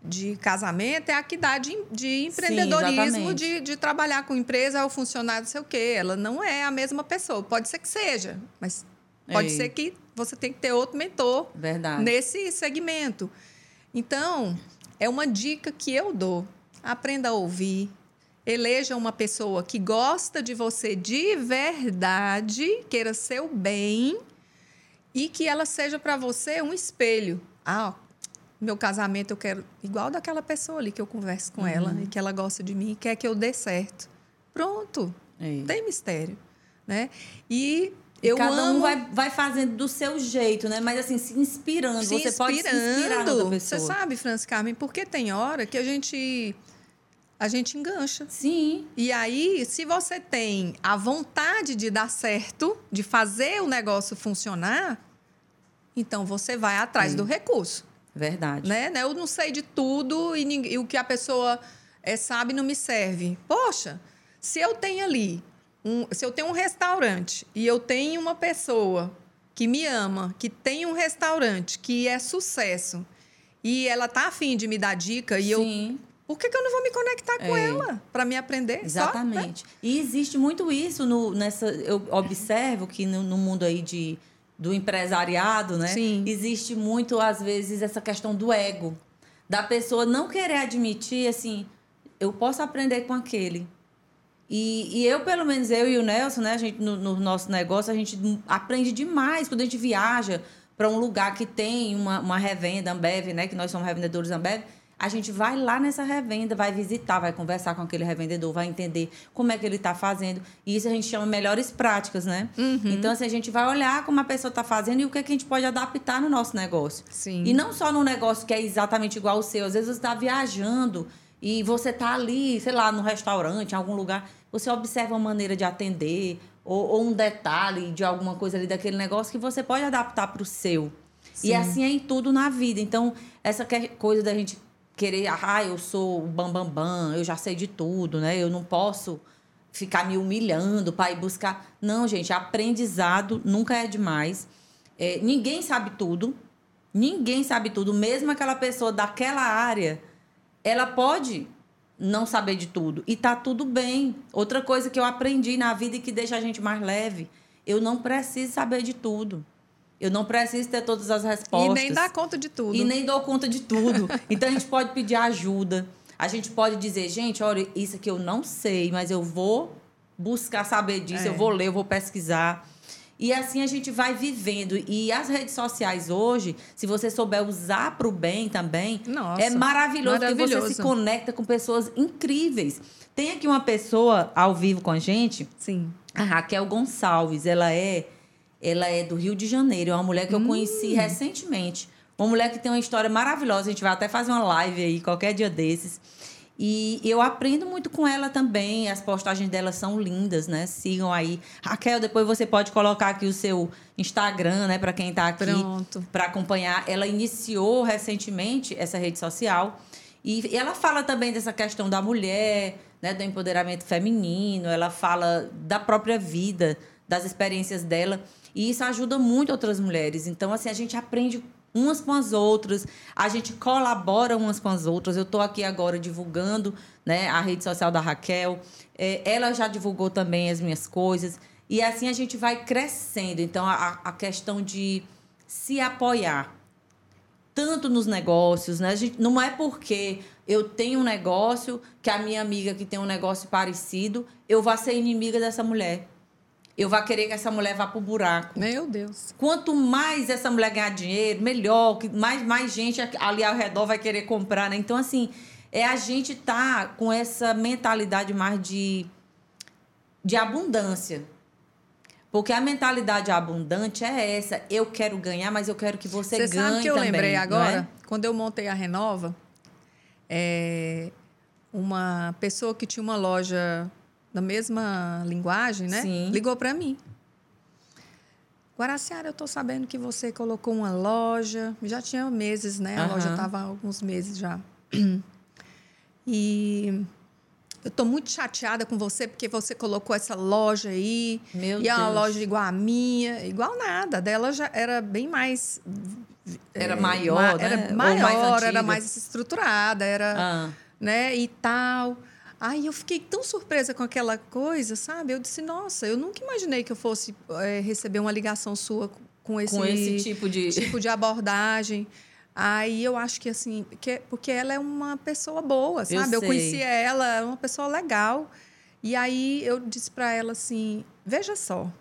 de casamento é a que dá de, de empreendedorismo, Sim, de, de trabalhar com empresa ou funcionário, não sei o quê. Ela não é a mesma pessoa. Pode ser que seja, mas pode Ei. ser que você tem que ter outro mentor Verdade. nesse segmento. Então, é uma dica que eu dou. Aprenda a ouvir, Eleja uma pessoa que gosta de você de verdade, queira seu bem e que ela seja para você um espelho. Ah, ó, meu casamento eu quero igual daquela pessoa ali que eu converso com uhum. ela e que ela gosta de mim e quer que eu dê certo. Pronto. Ei. Tem mistério, né? E eu Cada amo... um vai, vai fazendo do seu jeito, né? Mas assim, se inspirando. Se você inspirando. pode se inspirar na pessoa. Você sabe, Francis Carmen, porque tem hora que a gente a gente engancha. Sim. E aí, se você tem a vontade de dar certo, de fazer o negócio funcionar, então você vai atrás Sim. do recurso. Verdade. Né? né? Eu não sei de tudo e, ninguém, e o que a pessoa é, sabe não me serve. Poxa, se eu tenho ali, um, se eu tenho um restaurante e eu tenho uma pessoa que me ama, que tem um restaurante que é sucesso e ela tá afim de me dar dica e Sim. eu por que, que, eu não vou me conectar com é. ela para me aprender? Exatamente. Só, né? E existe muito isso no, nessa. Eu observo que no, no, mundo aí de, do empresariado, né? Sim. Existe muito, às vezes, essa questão do ego. Da pessoa não querer admitir assim, eu posso aprender com aquele. E, e eu, pelo menos, eu e o Nelson, né? A gente, no, no nosso negócio, a gente aprende demais quando a gente viaja para um lugar que tem uma, uma revenda Ambev, né? Que nós somos revendedores Ambev a gente vai lá nessa revenda, vai visitar, vai conversar com aquele revendedor, vai entender como é que ele está fazendo. E isso a gente chama melhores práticas, né? Uhum. Então, assim, a gente vai olhar como a pessoa está fazendo e o que, é que a gente pode adaptar no nosso negócio. Sim. E não só no negócio que é exatamente igual ao seu. Às vezes você está viajando e você tá ali, sei lá, no restaurante, em algum lugar, você observa uma maneira de atender ou, ou um detalhe de alguma coisa ali daquele negócio que você pode adaptar para o seu. Sim. E assim é em tudo na vida. Então, essa coisa da gente querer, ah, eu sou o bambambam, bam, bam, eu já sei de tudo, né? Eu não posso ficar me humilhando para ir buscar. Não, gente, aprendizado nunca é demais. É, ninguém sabe tudo. Ninguém sabe tudo. Mesmo aquela pessoa daquela área, ela pode não saber de tudo. E tá tudo bem. Outra coisa que eu aprendi na vida e que deixa a gente mais leve, eu não preciso saber de tudo. Eu não preciso ter todas as respostas. E nem dar conta de tudo. E nem dou conta de tudo. então a gente pode pedir ajuda. A gente pode dizer, gente, olha, isso aqui eu não sei, mas eu vou buscar saber disso, é. eu vou ler, eu vou pesquisar. E assim a gente vai vivendo. E as redes sociais hoje, se você souber usar para o bem também, Nossa, é maravilhoso, maravilhoso, porque você se conecta com pessoas incríveis. Tem aqui uma pessoa ao vivo com a gente. Sim. A Raquel Gonçalves. Ela é, ela é do Rio de Janeiro. É uma mulher que eu hum. conheci recentemente. Uma mulher que tem uma história maravilhosa. A gente vai até fazer uma live aí qualquer dia desses. E eu aprendo muito com ela também. As postagens dela são lindas, né? Sigam aí. Raquel, depois você pode colocar aqui o seu Instagram, né? Para quem está aqui para acompanhar. Ela iniciou recentemente essa rede social. E ela fala também dessa questão da mulher, né? do empoderamento feminino. Ela fala da própria vida, das experiências dela. E isso ajuda muito outras mulheres. Então, assim, a gente aprende umas com as outras, a gente colabora umas com as outras. Eu estou aqui agora divulgando né, a rede social da Raquel, é, ela já divulgou também as minhas coisas, e assim a gente vai crescendo. Então, a, a questão de se apoiar, tanto nos negócios, né? Gente, não é porque eu tenho um negócio que a minha amiga que tem um negócio parecido, eu vá ser inimiga dessa mulher eu vou querer que essa mulher vá pro buraco. Meu Deus. Quanto mais essa mulher ganhar dinheiro, melhor, mais, mais gente ali ao redor vai querer comprar, né? Então, assim, é a gente tá com essa mentalidade mais de, de abundância. Porque a mentalidade abundante é essa. Eu quero ganhar, mas eu quero que você, você ganhe sabe que eu também, lembrei agora? É? Quando eu montei a Renova, é, uma pessoa que tinha uma loja da mesma linguagem, né? Sim. Ligou para mim. Guaraciara, eu estou sabendo que você colocou uma loja. Já tinha meses, né? A uhum. loja estava há alguns meses já. E eu estou muito chateada com você porque você colocou essa loja aí. Meu e é uma loja igual a minha. Igual nada. Dela já era bem mais. Era é, maior, né? Era maior, mais era mais estruturada, era. Ah. Né? E tal. Aí eu fiquei tão surpresa com aquela coisa, sabe? Eu disse, nossa, eu nunca imaginei que eu fosse é, receber uma ligação sua com esse, com esse tipo, de... tipo de abordagem. Aí eu acho que assim, que, porque ela é uma pessoa boa, sabe? Eu, eu conheci ela, é uma pessoa legal. E aí eu disse para ela assim: veja só,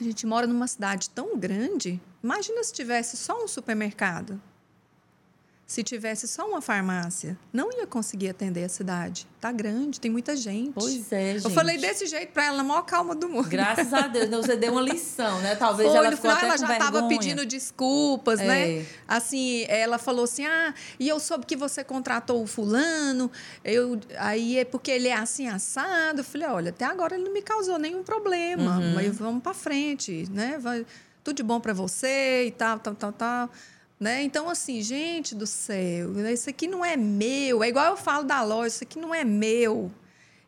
a gente mora numa cidade tão grande, imagina se tivesse só um supermercado se tivesse só uma farmácia, não ia conseguir atender a cidade. Tá grande, tem muita gente. Pois é, gente. Eu falei desse jeito para ela, na maior calma do mundo. Graças a Deus, você deu uma lição, né? Talvez Foi, ela ficou final ela já estava pedindo desculpas, né? é. né? Assim, ela falou assim: "Ah, e eu soube que você contratou o fulano, eu aí é porque ele é assim assado". Eu falei: "Olha, até agora ele não me causou nenhum problema, uhum. mas vamos para frente, né? Vai, tudo de bom para você e tal, tal, tal, tal". Né? Então, assim, gente do céu, isso aqui não é meu. É igual eu falo da loja, isso aqui não é meu.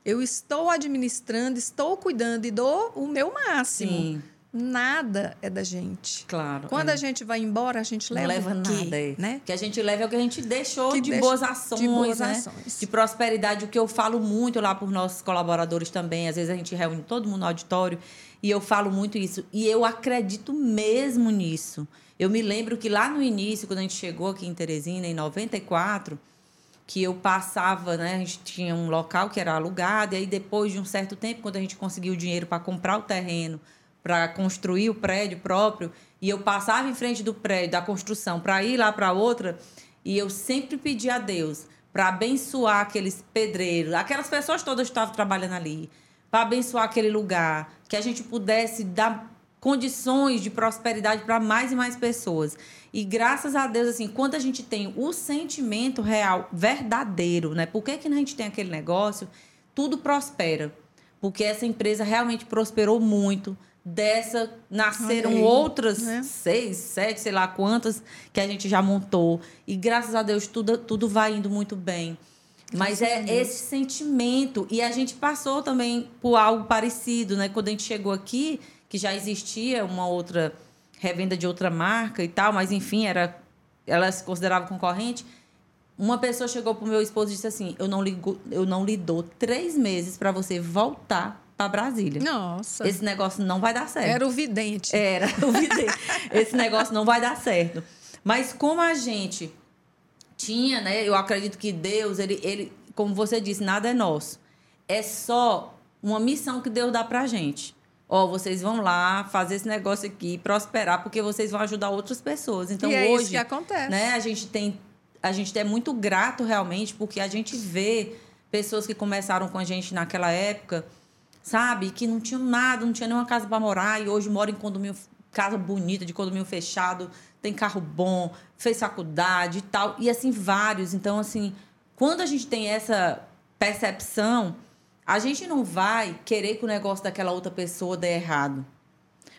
Eu estou administrando, estou cuidando e dou o meu máximo. Sim. Nada é da gente. Claro. Quando é. a gente vai embora, a gente leva, leva nada. É. Né? que a gente leva é o que a gente deixou que de, deixa, boas ações, de boas né? ações. De prosperidade, o que eu falo muito lá por nossos colaboradores também. Às vezes a gente reúne todo mundo no auditório e eu falo muito isso. E eu acredito mesmo nisso. Eu me lembro que lá no início, quando a gente chegou aqui em Teresina, em 94, que eu passava, né? A gente tinha um local que era alugado, e aí depois de um certo tempo, quando a gente conseguiu o dinheiro para comprar o terreno, para construir o prédio próprio, e eu passava em frente do prédio, da construção, para ir lá para outra, e eu sempre pedia a Deus para abençoar aqueles pedreiros, aquelas pessoas todas que estavam trabalhando ali, para abençoar aquele lugar, que a gente pudesse dar condições de prosperidade para mais e mais pessoas. E graças a Deus, assim, quando a gente tem o sentimento real, verdadeiro, né? Por que, que a gente tem aquele negócio? Tudo prospera. Porque essa empresa realmente prosperou muito. Dessa nasceram aí, outras né? seis, sete, sei lá quantas que a gente já montou. E graças a Deus tudo, tudo vai indo muito bem. Mas é esse sentimento. E a gente passou também por algo parecido, né? Quando a gente chegou aqui, que já existia uma outra revenda de outra marca e tal, mas enfim, era ela se considerava concorrente. Uma pessoa chegou pro meu esposo e disse assim: Eu não, ligo, eu não lhe dou três meses para você voltar para Brasília. Nossa. Esse negócio não vai dar certo. Era o vidente. Era, eu vi dele. Esse negócio não vai dar certo. Mas como a gente tinha, né? Eu acredito que Deus, ele, ele, como você disse, nada é nosso. É só uma missão que Deus dá pra gente. Ó, vocês vão lá fazer esse negócio aqui, prosperar, porque vocês vão ajudar outras pessoas. Então e é hoje, isso que acontece. né, a gente tem a gente é muito grato realmente porque a gente vê pessoas que começaram com a gente naquela época, sabe, que não tinham nada, não tinha nenhuma casa para morar e hoje moram em condomínio, casa bonita, de condomínio fechado, tem carro bom, fez faculdade e tal, e assim vários. Então assim, quando a gente tem essa percepção, a gente não vai querer que o negócio daquela outra pessoa dê errado.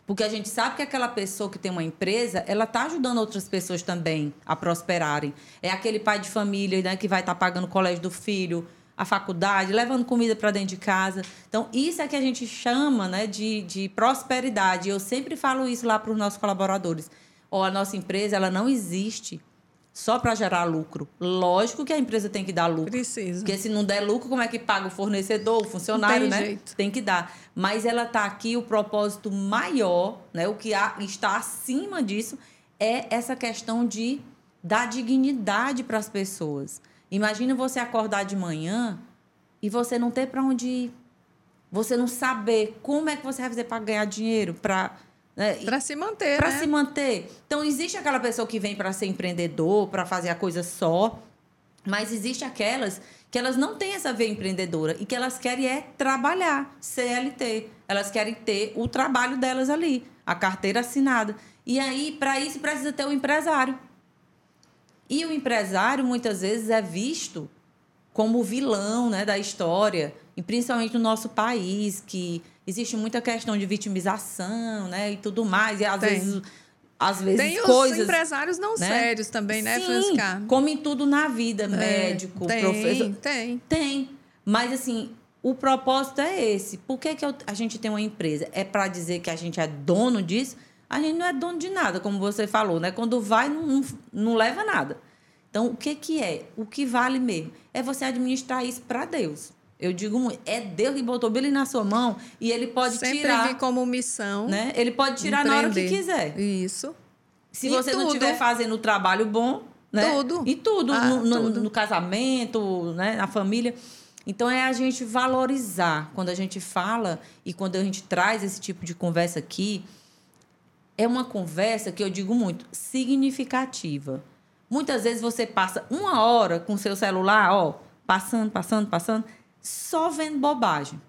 Porque a gente sabe que aquela pessoa que tem uma empresa, ela está ajudando outras pessoas também a prosperarem. É aquele pai de família né, que vai estar pagando o colégio do filho, a faculdade, levando comida para dentro de casa. Então, isso é que a gente chama né, de, de prosperidade. Eu sempre falo isso lá para os nossos colaboradores. Ó, a nossa empresa ela não existe só para gerar lucro. Lógico que a empresa tem que dar lucro. Precisa. Porque se não der lucro, como é que paga o fornecedor, o funcionário, tem né? jeito. Tem que dar. Mas ela está aqui, o propósito maior, né? O que está acima disso é essa questão de dar dignidade para as pessoas. Imagina você acordar de manhã e você não ter para onde ir. Você não saber como é que você vai fazer para ganhar dinheiro, para né? Para se manter, para né? se manter. Então, existe aquela pessoa que vem para ser empreendedor, para fazer a coisa só, mas existe aquelas que elas não têm essa veia empreendedora e que elas querem é trabalhar, CLT. Elas querem ter o trabalho delas ali, a carteira assinada. E aí, para isso, precisa ter o empresário. E o empresário, muitas vezes, é visto como o vilão né, da história, e principalmente no nosso país, que existe muita questão de vitimização né, e tudo mais. E às Tem. vezes, às vezes Tem os coisas. empresários não né? sérios também, né, Sim, Francisca? como em tudo na vida, médico, tem, professor. Tem. Tem. Mas assim, o propósito é esse. Por que, que eu- a gente tem uma empresa? É para dizer que a gente é dono disso? A gente não é dono de nada, como você falou, né? Quando vai, não, não, não leva nada. Então, o que, que é? O que vale mesmo? É você administrar isso para Deus. Eu digo muito, é Deus que botou Billy na sua mão e ele pode Sempre tirar. vi como missão. Né? Ele pode tirar na hora que empreender. quiser. Isso. Se E você não tudo. estiver fazendo o trabalho bom, né? Tudo. E tudo, Ah, no, no- tudo. no casamento, né? na família. Então é a gente valorizar. Quando a gente fala e quando a gente traz esse tipo de conversa aqui, é uma conversa que eu digo muito, significativa. Muitas vezes você passa uma hora com o seu celular, ó, passando, passando, passando, só vendo bobagem.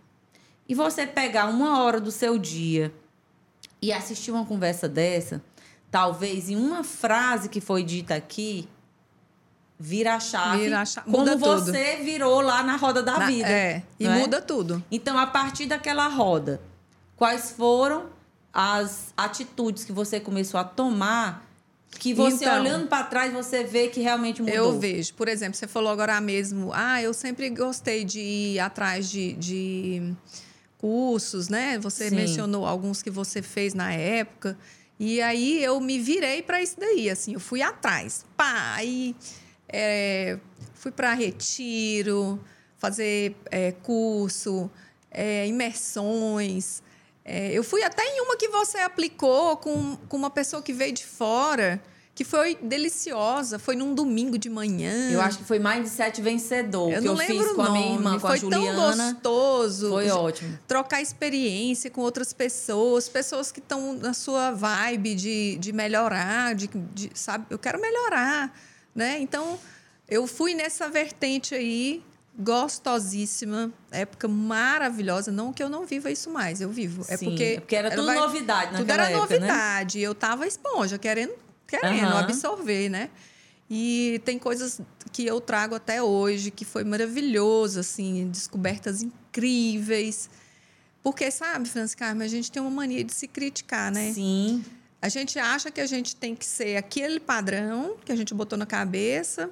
E você pegar uma hora do seu dia e assistir uma conversa dessa, talvez em uma frase que foi dita aqui, vira a chave, Vira a chave, como muda tudo. você virou lá na roda da Na- vida. É, e é? muda tudo. Então, a partir daquela roda, quais foram as atitudes que você começou a tomar que você Então, olhando para trás você vê que realmente mudou? Eu vejo. Por exemplo, você falou agora mesmo, ah, eu sempre gostei de ir atrás de, de cursos, né? Você Sim. mencionou alguns que você fez na época. E aí eu me virei para isso daí, assim, eu fui atrás. Pá, aí é, fui para retiro, fazer é, curso, é, imersões. É, eu fui até em uma que você aplicou com, com uma pessoa que veio de fora, que foi deliciosa. Foi num domingo de manhã. Eu acho que foi mais de sete vencedor eu que não eu lembro fiz com a minha irmã, com foi a Juliana. tão gostoso. Foi ótimo. Trocar experiência com outras pessoas, pessoas que estão na sua vibe de, de melhorar, de, de, sabe, eu quero melhorar, né? Então, eu fui nessa vertente aí, gostosíssima, época maravilhosa. Não que eu não viva isso mais, eu vivo. É Sim, porque, é porque era tudo vai- novidade tudo era época, né? novidade. Eu tava esponja, querendo, querendo Aham. absorver, né? E tem coisas que eu trago até hoje que foi maravilhoso, assim, descobertas incríveis. Porque, sabe, Francis Carmen, a gente tem uma mania de se criticar, né? Sim. A gente acha que a gente tem que ser aquele padrão que a gente botou na cabeça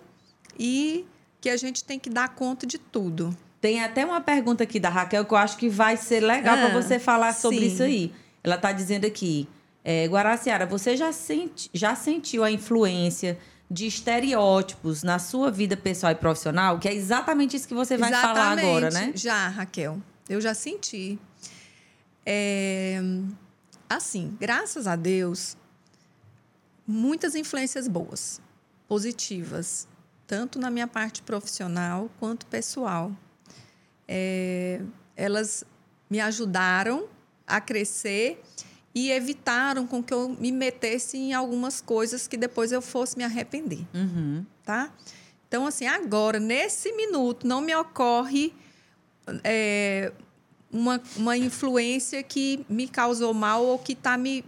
e que a gente tem que dar conta de tudo. Tem até uma pergunta aqui da Raquel que eu acho que vai ser legal Ah, para você falar sobre sim. isso aí. Ela está dizendo aqui, é, Guaraciara, você já, senti, já sentiu a influência de estereótipos na sua vida pessoal e profissional? Que é exatamente isso que você vai falar agora, né? Já, Raquel. Eu já senti. É, assim, graças a Deus, muitas influências boas, positivas, tanto na minha parte profissional quanto pessoal. É, elas me ajudaram a crescer e evitaram com que eu me metesse em algumas coisas que depois eu fosse me arrepender Uhum. tá? Então, assim, agora, nesse minuto, não me ocorre é, uma, uma influência que me causou mal ou que tá me.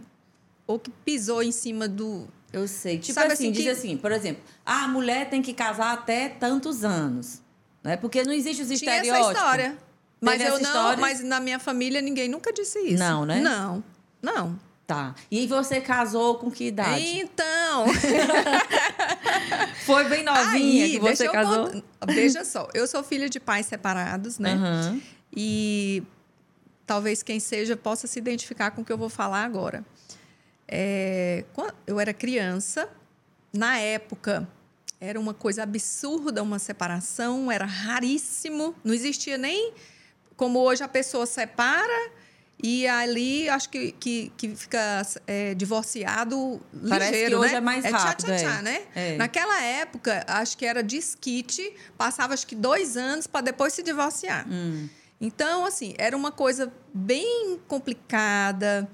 ou que pisou em cima do. Eu sei. Tipo Sabe assim, assim diz que- assim, por exemplo, ah, a mulher tem que casar até tantos anos. Né? Porque não existe os Tinha estereótipos. essa história. Mas Teve eu não, história? mas na minha família ninguém nunca disse isso. Não, né? Não. Não. Tá. E você casou com que idade? Então, Foi bem novinha aí, que você casou? cont- Veja só, eu sou filha de pais separados, né? Aham. E talvez quem seja possa se identificar com o que eu vou falar agora. É, eu era criança, na época era uma coisa absurda uma separação, era raríssimo, não existia nem como hoje a pessoa separa e ali acho que, que, que fica é, divorciado Parece que ligeiro, hoje né? é mais rápido, tchá, tchá, tchá, é. né? É. Naquela época, acho que era disquite, passava acho que dois anos para depois se divorciar. Hum. Então, assim, era uma coisa bem complicada.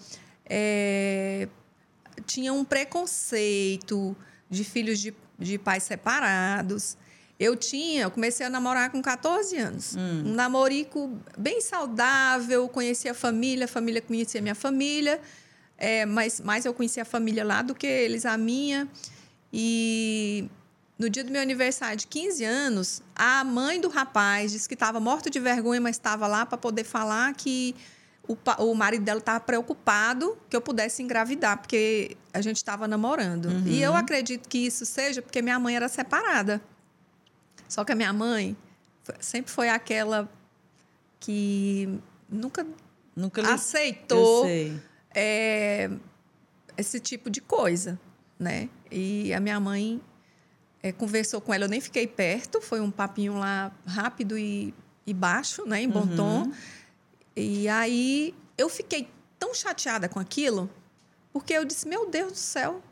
Tinha um preconceito de filhos de, de pais separados. Eu tinha, eu comecei a namorar com 14 anos. Um namorico bem saudável, conhecia a família, a família conhecia a minha família, é, mas mais eu conhecia a família lá do que eles a minha. E no dia do meu aniversário de 15 anos, a mãe do rapaz disse que estava morto de vergonha, mas estava lá para poder falar que o, o marido dela estava preocupado que eu pudesse engravidar, porque a gente estava namorando. E eu acredito que isso seja porque minha mãe era separada. Só que a minha mãe sempre foi aquela que nunca Nunca li... aceitou é, esse tipo de coisa, né? E a minha mãe é, conversou com ela, eu nem fiquei perto, foi um papinho lá rápido e, e baixo, né? Em bom Uhum. tom. E aí eu fiquei tão chateada com aquilo, porque eu disse, meu Deus do céu,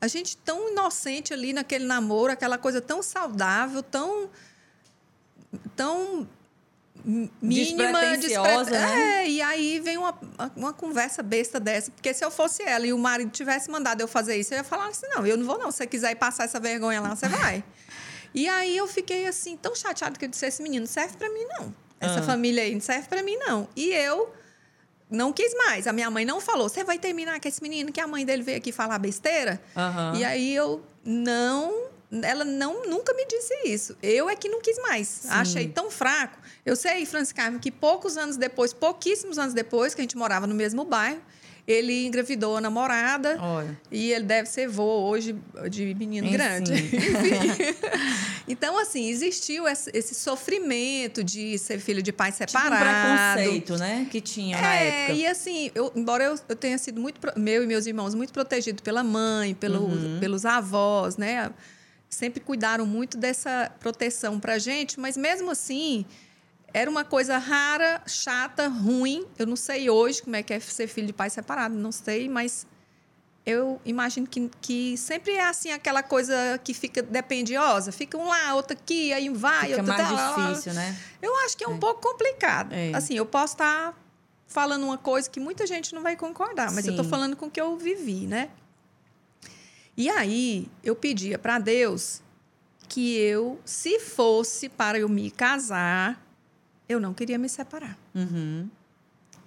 a gente tão inocente ali naquele namoro, aquela coisa tão saudável, tão tão mínima, despre- né? É, e aí vem uma, uma conversa besta dessa, porque se eu fosse ela e o marido tivesse mandado eu fazer isso, eu ia falar assim, não, eu não vou não, se você quiser ir passar essa vergonha lá, você vai. e aí eu fiquei assim, tão chateada que eu disse, esse menino serve pra mim não. Essa Ah. família aí não serve pra mim não. E eu não quis mais. A minha mãe não falou, você vai terminar com esse menino que a mãe dele veio aqui falar besteira? Aham. E aí eu não. Ela não nunca me disse isso. Eu é que não quis mais. Achei tão fraco. Eu sei, Francis Carmen, que poucos anos depois, pouquíssimos anos depois, que a gente morava no mesmo bairro, ele engravidou a namorada. Olha. E ele deve ser vô hoje de menino Enfim. grande. Enfim. então, assim, existiu esse sofrimento de ser filho de pai Tipo um separado. preconceito, né? Que tinha na É, época. e assim, eu, embora eu, eu tenha sido muito, meu e meus irmãos, muito protegido pela mãe, pelo, Uhum. pelos avós, né? Sempre cuidaram muito dessa proteção pra gente, mas mesmo assim, era uma coisa rara, chata, ruim. Eu não sei hoje como é que é ser filho de pai separado, não sei, mas eu imagino que, que sempre é assim aquela coisa que fica dependiosa. Fica um lá, outro aqui, aí vai, Fica outro mais tá, difícil, né? eu acho que é um pouco complicado. É. Assim, eu posso estar falando uma coisa que muita gente não vai concordar, mas eu estou Sim. falando com o que eu vivi, né? E aí, eu pedia para Deus que eu, se fosse para eu me casar, eu não queria me separar. Uhum.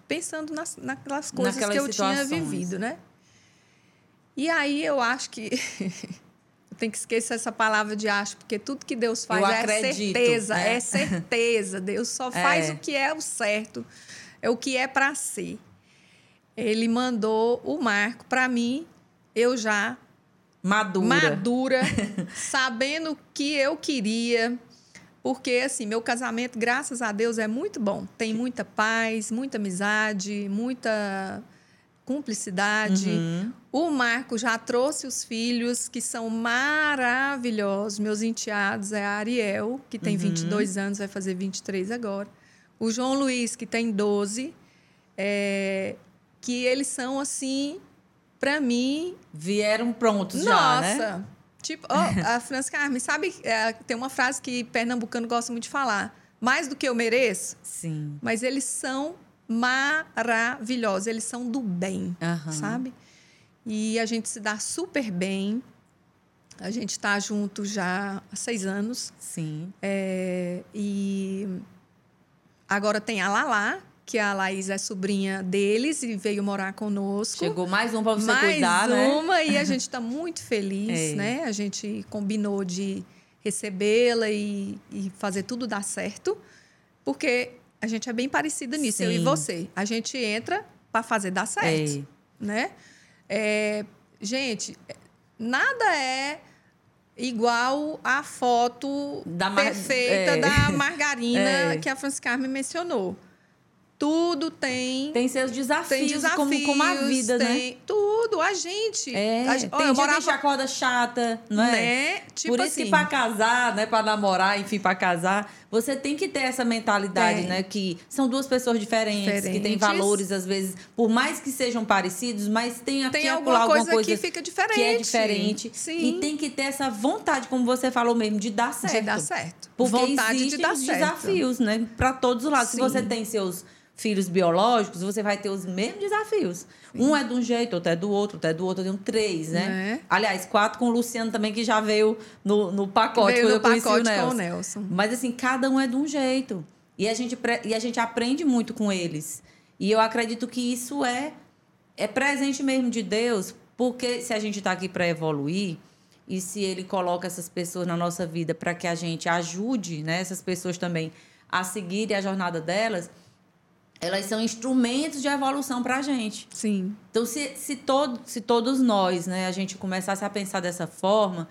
Pensando nas, naquelas coisas Naquelas que eu tinha situações. vivido, né? E aí eu acho que. eu tenho que esquecer essa palavra de acho, porque tudo que Deus faz Eu é acredito, certeza, né? é certeza. Deus só faz É. o que é o certo, é o que é para ser. Ele mandou o Marco para mim, eu já Madura. madura, sabendo o que eu queria. Porque, assim, meu casamento, graças a Deus, é muito bom. Tem muita paz, muita amizade, muita cumplicidade. Uhum. O Marco já trouxe os filhos, que são maravilhosos. Meus enteados é a Ariel, que tem Uhum. 22 anos, vai fazer 23 agora. O João Luiz, que tem 12. é, que eles são, assim, para mim, Vieram prontos já, nossa! Tipo, ó, a Francisca Carmen, sabe, é, tem uma frase que pernambucano gosta muito de falar. Mais do que eu mereço, Sim. mas eles são maravilhosos, eles são do bem, Aham. sabe? E a gente se dá super bem. A gente está junto já há seis anos. Sim. É, e agora tem a Lala, que a Laís é sobrinha deles e veio morar conosco. Chegou mais um para você Mais cuidar, né? uma e a gente está muito feliz, É. né? A gente combinou de recebê-la e, e fazer tudo dar certo, porque a gente é bem parecida nisso, eu e Sim. você. A gente entra para fazer dar certo, É. né? É, gente, nada é igual à foto Da perfeita é. da margarina É. que a Francisca Carmen mencionou. Tudo tem Tem seus desafios, tem desafios, como, como a vida, né? tem tudo, a gente. É, a gente, tem ó, dia que a morava, gente acorda chata, não é? né? Tipo Por isso assim, que para casar, né, para namorar, enfim, para casar, você tem que ter essa mentalidade, Tem. né, que são duas pessoas diferentes, que têm Diferentes. valores às vezes, por mais que sejam parecidos, mas tem aqui tem alguma coisa, alguma coisa que fica diferente. que é diferente. Sim. E tem que ter essa vontade, como você falou mesmo, de dar certo. de dar certo. Porque Vontade de existem dar certo. desafios, né? Para todos os lados. Se Sim. você tem seus filhos biológicos, você vai ter os mesmos desafios. Um é de um jeito, outro é do outro, outro é do outro. Eu tenho três, né? Né? Aliás, quatro com o Luciano também, que já veio no, no pacote Veio quando no eu conheci pacote o Nelson. com o Nelson. Mas assim, cada um é de um jeito. E a gente, e a gente aprende muito com eles. E eu acredito que isso é, é presente mesmo de Deus, porque se a gente está aqui para evoluir, e se ele coloca essas pessoas na nossa vida para que a gente ajude né, essas pessoas também a seguirem a jornada delas, elas são instrumentos de evolução para a gente. Sim. Então, se, se, todo, se todos nós, né, a gente começasse a pensar dessa forma,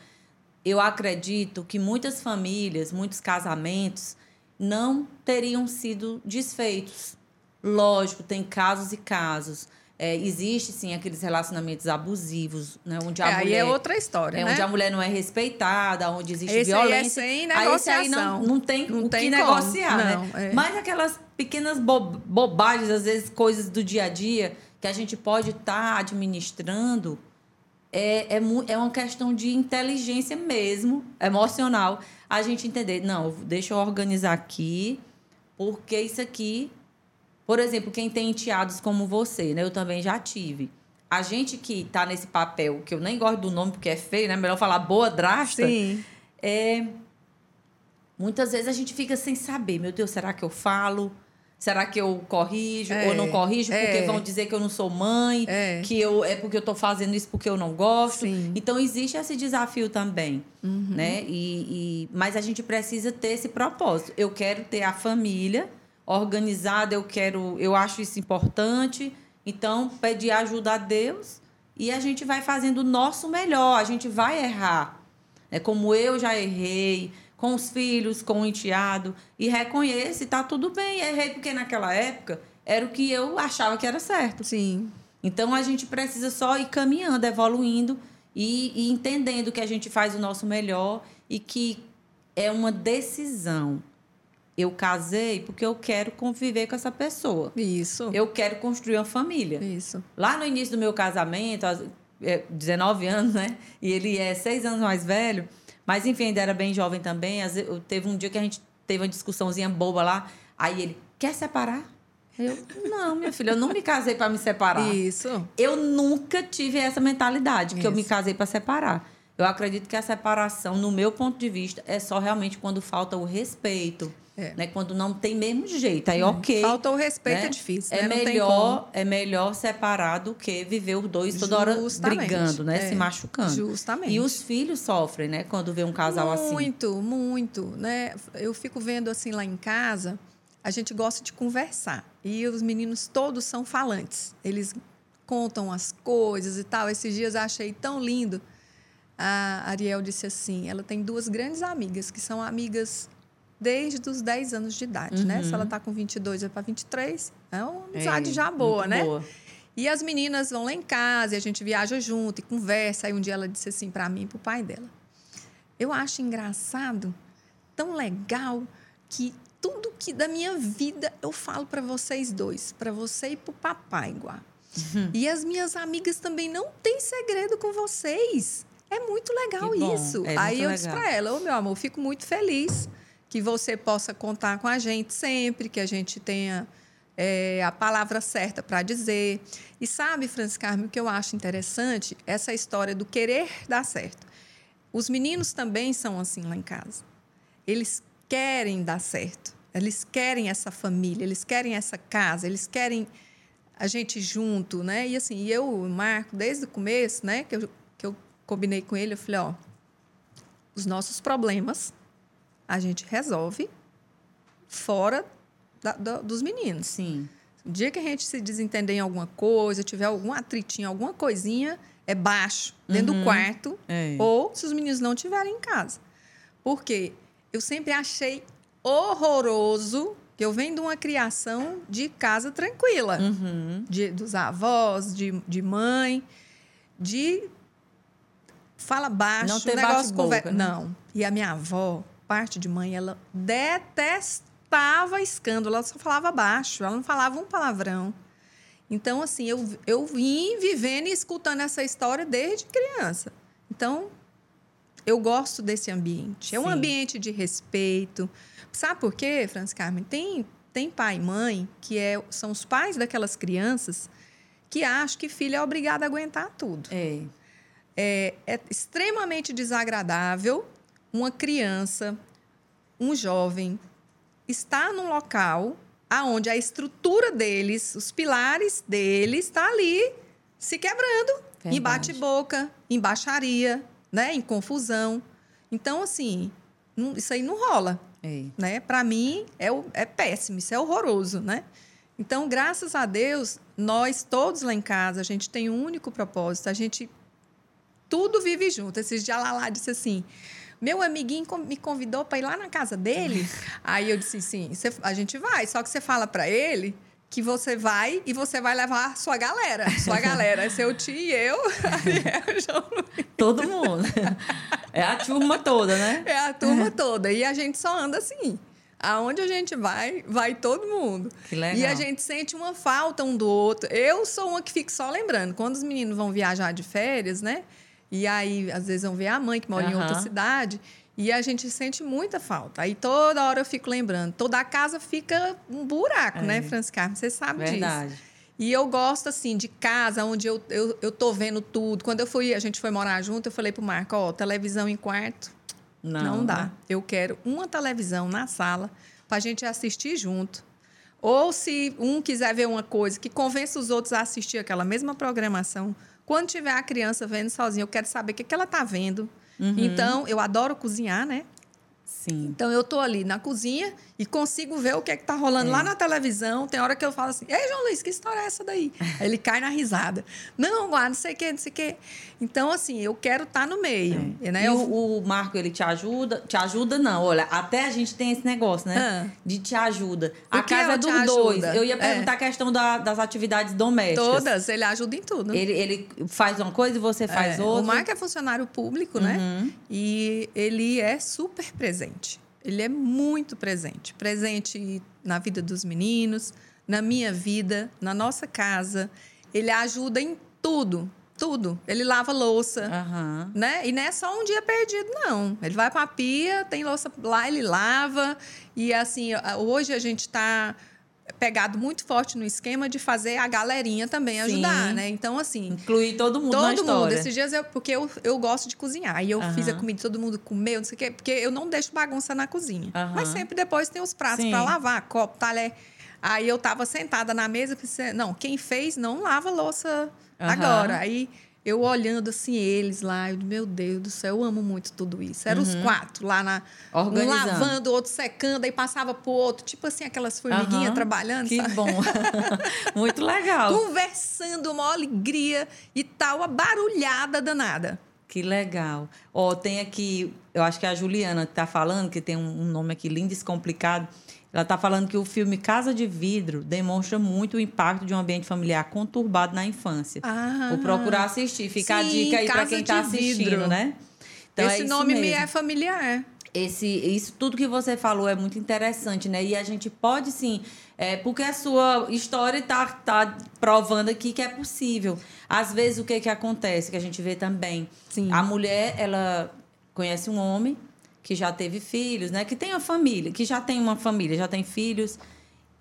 eu acredito que muitas famílias, muitos casamentos não teriam sido desfeitos. Lógico, tem casos e casos. É, existe, sim, aqueles relacionamentos abusivos, né, onde a É, aí mulher... é outra história, É né? onde a mulher não é respeitada, onde existe Esse aí é violência. sem Aí esse aí não, negociação. não tem Não o tem que como. negociar, né? Não, é. Mas aquelas pequenas bo- bobagens, às vezes coisas do dia a dia, que a gente pode estar administrando, é, é, é uma questão de inteligência mesmo, emocional. A gente entender, não, deixa eu organizar aqui, porque isso aqui por exemplo, quem tem enteados como você, né? Eu também já tive. A gente que tá nesse papel, que eu nem gosto do nome porque é feio, né? Melhor falar boa drasta. Sim. É... Muitas vezes a gente fica sem saber. Meu Deus, será que eu falo? Será que eu corrijo É, ou não corrijo? Porque é. vão dizer que eu não sou mãe, É. que eu é porque eu tô fazendo isso porque eu não gosto. Sim. Então existe esse desafio também, Uhum. né? E, e- mas a gente precisa ter esse propósito. Eu quero ter a família organizada, eu quero, eu acho isso importante. Então pedir ajuda a Deus e a gente vai fazendo o nosso melhor. A gente vai errar, é como eu já errei com os filhos, com o enteado e reconheço, tá tudo bem. Errei porque naquela época era o que eu achava que era certo. Sim. Então a gente precisa só ir caminhando, evoluindo e, e entendendo que a gente faz o nosso melhor e que é uma decisão. Eu casei porque eu quero conviver com essa pessoa. Isso. Eu quero construir uma família. Isso. Lá no início do meu casamento, aos- é, 19 anos, né? E ele é seis anos mais velho. Mas, enfim, ainda era bem jovem também. Teve um dia que a gente teve uma discussãozinha boba lá. Aí ele, quer separar? Eu, não, minha filha, eu não me casei para me separar. Isso. Eu nunca tive essa mentalidade, que eu me Isso. casei para separar. Eu acredito que a separação, no meu ponto de vista, é só realmente quando falta o respeito. É. Né? Quando não tem mesmo jeito, aí uhum. ok. Falta o respeito, né? é difícil. É, né? melhor, é melhor separar do que viver os dois toda hora brigando, né? É. Se machucando. Justamente. E os filhos sofrem, né? Quando vê um casal muito, assim. Muito, muito. Né? Eu fico vendo assim lá em casa, a gente gosta de conversar. E os meninos todos são falantes. Eles contam as coisas e tal. Esses dias eu achei tão lindo. A Ariel disse assim: ela tem duas grandes amigas, que são amigas desde os 10 anos de idade, uhum. né? Se ela está com 22 é para 23, é uma amizade Ei, já boa, né? Boa. E as meninas vão lá em casa e a gente viaja junto e conversa. Aí um dia ela disse assim para mim e para o pai dela: Eu acho engraçado, tão legal, que tudo que da minha vida eu falo para vocês dois, para você e para o papai, igual. Uhum. E as minhas amigas também não têm segredo com vocês. É muito legal isso. É Aí eu legal. disse para ela: Ô, oh, meu amor, fico muito feliz que você possa contar com a gente sempre, que a gente tenha é, a palavra certa para dizer. E sabe, Francis Carmen, o que eu acho interessante? Essa história do querer dar certo. Os meninos também são assim lá em casa. Eles querem dar certo. Eles querem essa família, eles querem essa casa, eles querem a gente junto, né? E assim, eu, Marco, desde o começo, né, que eu, que eu combinei com ele, eu falei, ó, os nossos problemas a gente resolve fora da, da, dos meninos. Sim. O dia que a gente se desentender em alguma coisa, tiver algum atritinho, alguma coisinha, é baixo, dentro uhum. do quarto, é. ou se os meninos não estiverem em casa. Porque eu sempre achei horroroso que eu venho de uma criação de casa tranquila, uhum. de, dos avós, de, de mãe, de fala baixo, não tem negócio conver... né? não. E a minha avó, parte de mãe, ela detestava escândalo, ela só falava baixo, ela não falava um palavrão. Então, assim, eu, eu vim vivendo e escutando essa história desde criança. Então, eu gosto desse ambiente. É um ambiente de respeito. Sabe por quê, Franz Carmen? Tem, tem pai e mãe que é, são os pais daquelas crianças que acham que filho é obrigado a aguentar tudo. É. É, é extremamente desagradável uma criança, um jovem, está num local aonde a estrutura deles, os pilares deles, está ali se quebrando, Verdade. em bate-boca, em baixaria, né, em confusão. Então, assim, não, isso aí não rola. Né? Para mim, é, é péssimo, isso é horroroso, né? Então, graças a Deus, nós todos lá em casa, a gente tem um único propósito, a gente tudo vive junto. Esses dias lá, lá disse assim, meu amiguinho me convidou para ir lá na casa dele. Aí eu disse sim, a gente vai. Só que você fala para ele que você vai e você vai levar sua galera. Sua galera. É seu tio e eu, Ariel, João Luiz. Todo mundo. É a turma toda, né? É a turma toda. E a gente só anda assim. Aonde a gente vai, vai todo mundo. Que legal. E a gente sente uma falta um do outro. Eu sou uma que fico só lembrando. Quando os meninos vão viajar de férias, né? E aí, às vezes, vão ver a mãe que mora uhum. em outra cidade. E a gente sente muita falta. Aí toda hora eu fico lembrando. Toda a casa fica um buraco, né, é. né, Francis Carmen? Você sabe Verdade. disso. E eu gosto, assim, de casa onde eu, eu, eu tô vendo tudo. Quando eu fui, a gente foi morar junto, eu falei pro Marco, ó, televisão em quarto. Não, não dá. Né? Eu quero uma televisão na sala pra gente assistir junto. Ou se um quiser ver uma coisa que convença os outros a assistir aquela mesma programação, quando tiver a criança vendo sozinha, eu quero saber o que, que ela está vendo. Uhum. Então, eu adoro cozinhar, né? Sim. Então eu tô ali na cozinha e consigo ver o que é que tá rolando é. lá na televisão. Tem hora que eu falo assim: Ei, João Luiz, que história é essa daí? Aí ele cai na risada. Não, guarda, não sei o quê, não sei o quê. Então, assim, eu quero estar tá no meio. É. Né? E o, o, Marco, ele te ajuda? Te ajuda, não. Olha, até a gente tem esse negócio, né? Ah. De te ajuda. O a casa é dos dois. Eu ia perguntar é. a questão da, das atividades domésticas. Todas, ele ajuda em tudo. Ele, ele faz uma coisa e você faz é. outra. O Marco é funcionário público, né? uhum. né? E ele é super presente. Ele é muito presente. Presente na vida dos meninos, na minha vida, na nossa casa. Ele ajuda em tudo, tudo. Ele lava louça, uhum. né? E não é só um dia perdido, não. Ele vai para a pia, tem louça lá, ele lava. E assim, hoje a gente está pegado muito forte no esquema de fazer a galerinha também ajudar, Sim. né? Então, assim. Incluir todo mundo na Todo mundo. Esses dias eu. Porque eu, eu gosto de cozinhar. E eu Aham. fiz a comida, todo mundo comeu, não sei o quê. Porque eu não deixo bagunça na cozinha. Aham. Mas sempre depois tem os pratos para lavar, copo, talher. Aí eu tava sentada na mesa, pensei, não, quem fez não lava louça Aham. agora. Aí eu olhando assim eles lá, eu, meu Deus do céu, eu amo muito tudo isso. Eram os quatro lá na um Uhum. Lavando, outro secando, aí passava pro outro, tipo assim aquelas formiguinhas Aham. trabalhando, Que sabe? bom. Muito legal. Conversando, uma alegria e tal, a barulhada danada. Que legal. Ó, tem aqui, eu acho que é a Juliana que tá falando, que tem um, um nome aqui lindo e descomplicado. Ela tá falando que o filme Casa de Vidro demonstra muito o impacto de um ambiente familiar conturbado na infância. Ah. Vou procurar assistir. Fica a Sim, dica aí para quem tá de assistindo, Vidro. né? Então é Esse isso nome me mesmo. é familiar. Esse, isso tudo que você falou é muito interessante, né? E a gente pode sim, é, porque a sua história está tá provando aqui que é possível. Às vezes o que que acontece, que a gente vê também, Sim. a mulher ela conhece um homem que já teve filhos, né? Que tem uma família, que já tem uma família, já tem filhos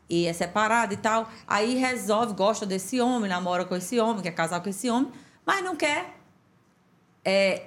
e é separado e tal. Aí resolve, gosta desse homem, namora com esse homem, quer casar com esse homem, mas não quer é,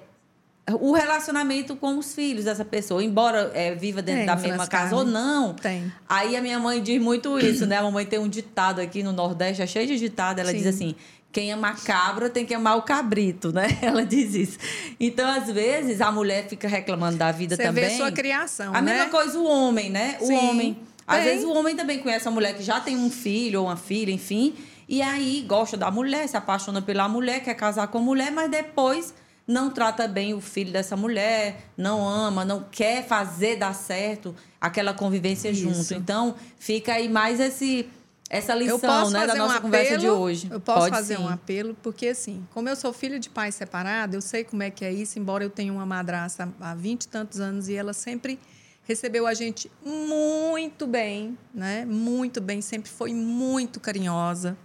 o relacionamento com os filhos dessa pessoa, embora é, viva dentro Tem, da mesma casa ou não. Tem. Aí a minha mãe diz muito isso, né? A mamãe tem um ditado aqui no Nordeste, é cheio de ditado. Ela Sim. diz assim: quem ama cabra tem que amar o cabrito, né? Ela diz isso. Então, às vezes, a mulher fica reclamando da vida Você também. vê sua criação, A né? mesma coisa o homem, né? O Sim. homem. Às Tem. vezes o homem também conhece a mulher que já tem um filho ou uma filha, enfim. E aí gosta da mulher, se apaixona pela mulher, quer casar com a mulher, mas depois não trata bem o filho dessa mulher, não ama, não quer fazer dar certo aquela convivência Isso. junto. Então, fica aí mais esse, essa lição eu posso né, fazer da nossa um conversa apelo, de hoje. Eu posso Pode fazer sim. um apelo, porque assim, como eu sou filha de pai separado, eu sei como é que é isso, embora eu tenha uma madrasta há 20 e tantos anos e ela sempre recebeu a gente muito bem, né? Muito bem, sempre foi muito carinhosa.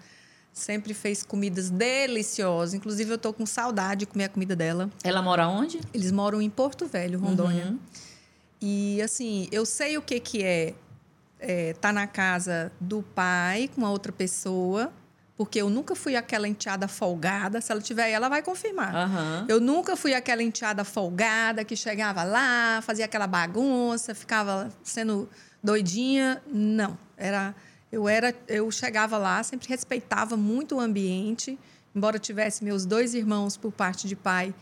Sempre fez comidas deliciosas. Inclusive, eu tô com saudade de comer a comida dela. Ela mora onde? Eles moram em Porto Velho, Rondônia. Uhum. E assim, eu sei o que, que é estar tá na casa do pai com a outra pessoa, porque eu nunca fui aquela enteada folgada. Se ela tiver aí, ela vai confirmar. Aham. Eu nunca fui aquela enteada folgada que chegava lá, fazia aquela bagunça, ficava sendo doidinha. Não, era eu era eu chegava lá, sempre respeitava muito o ambiente, embora tivesse meus dois irmãos por parte de pai,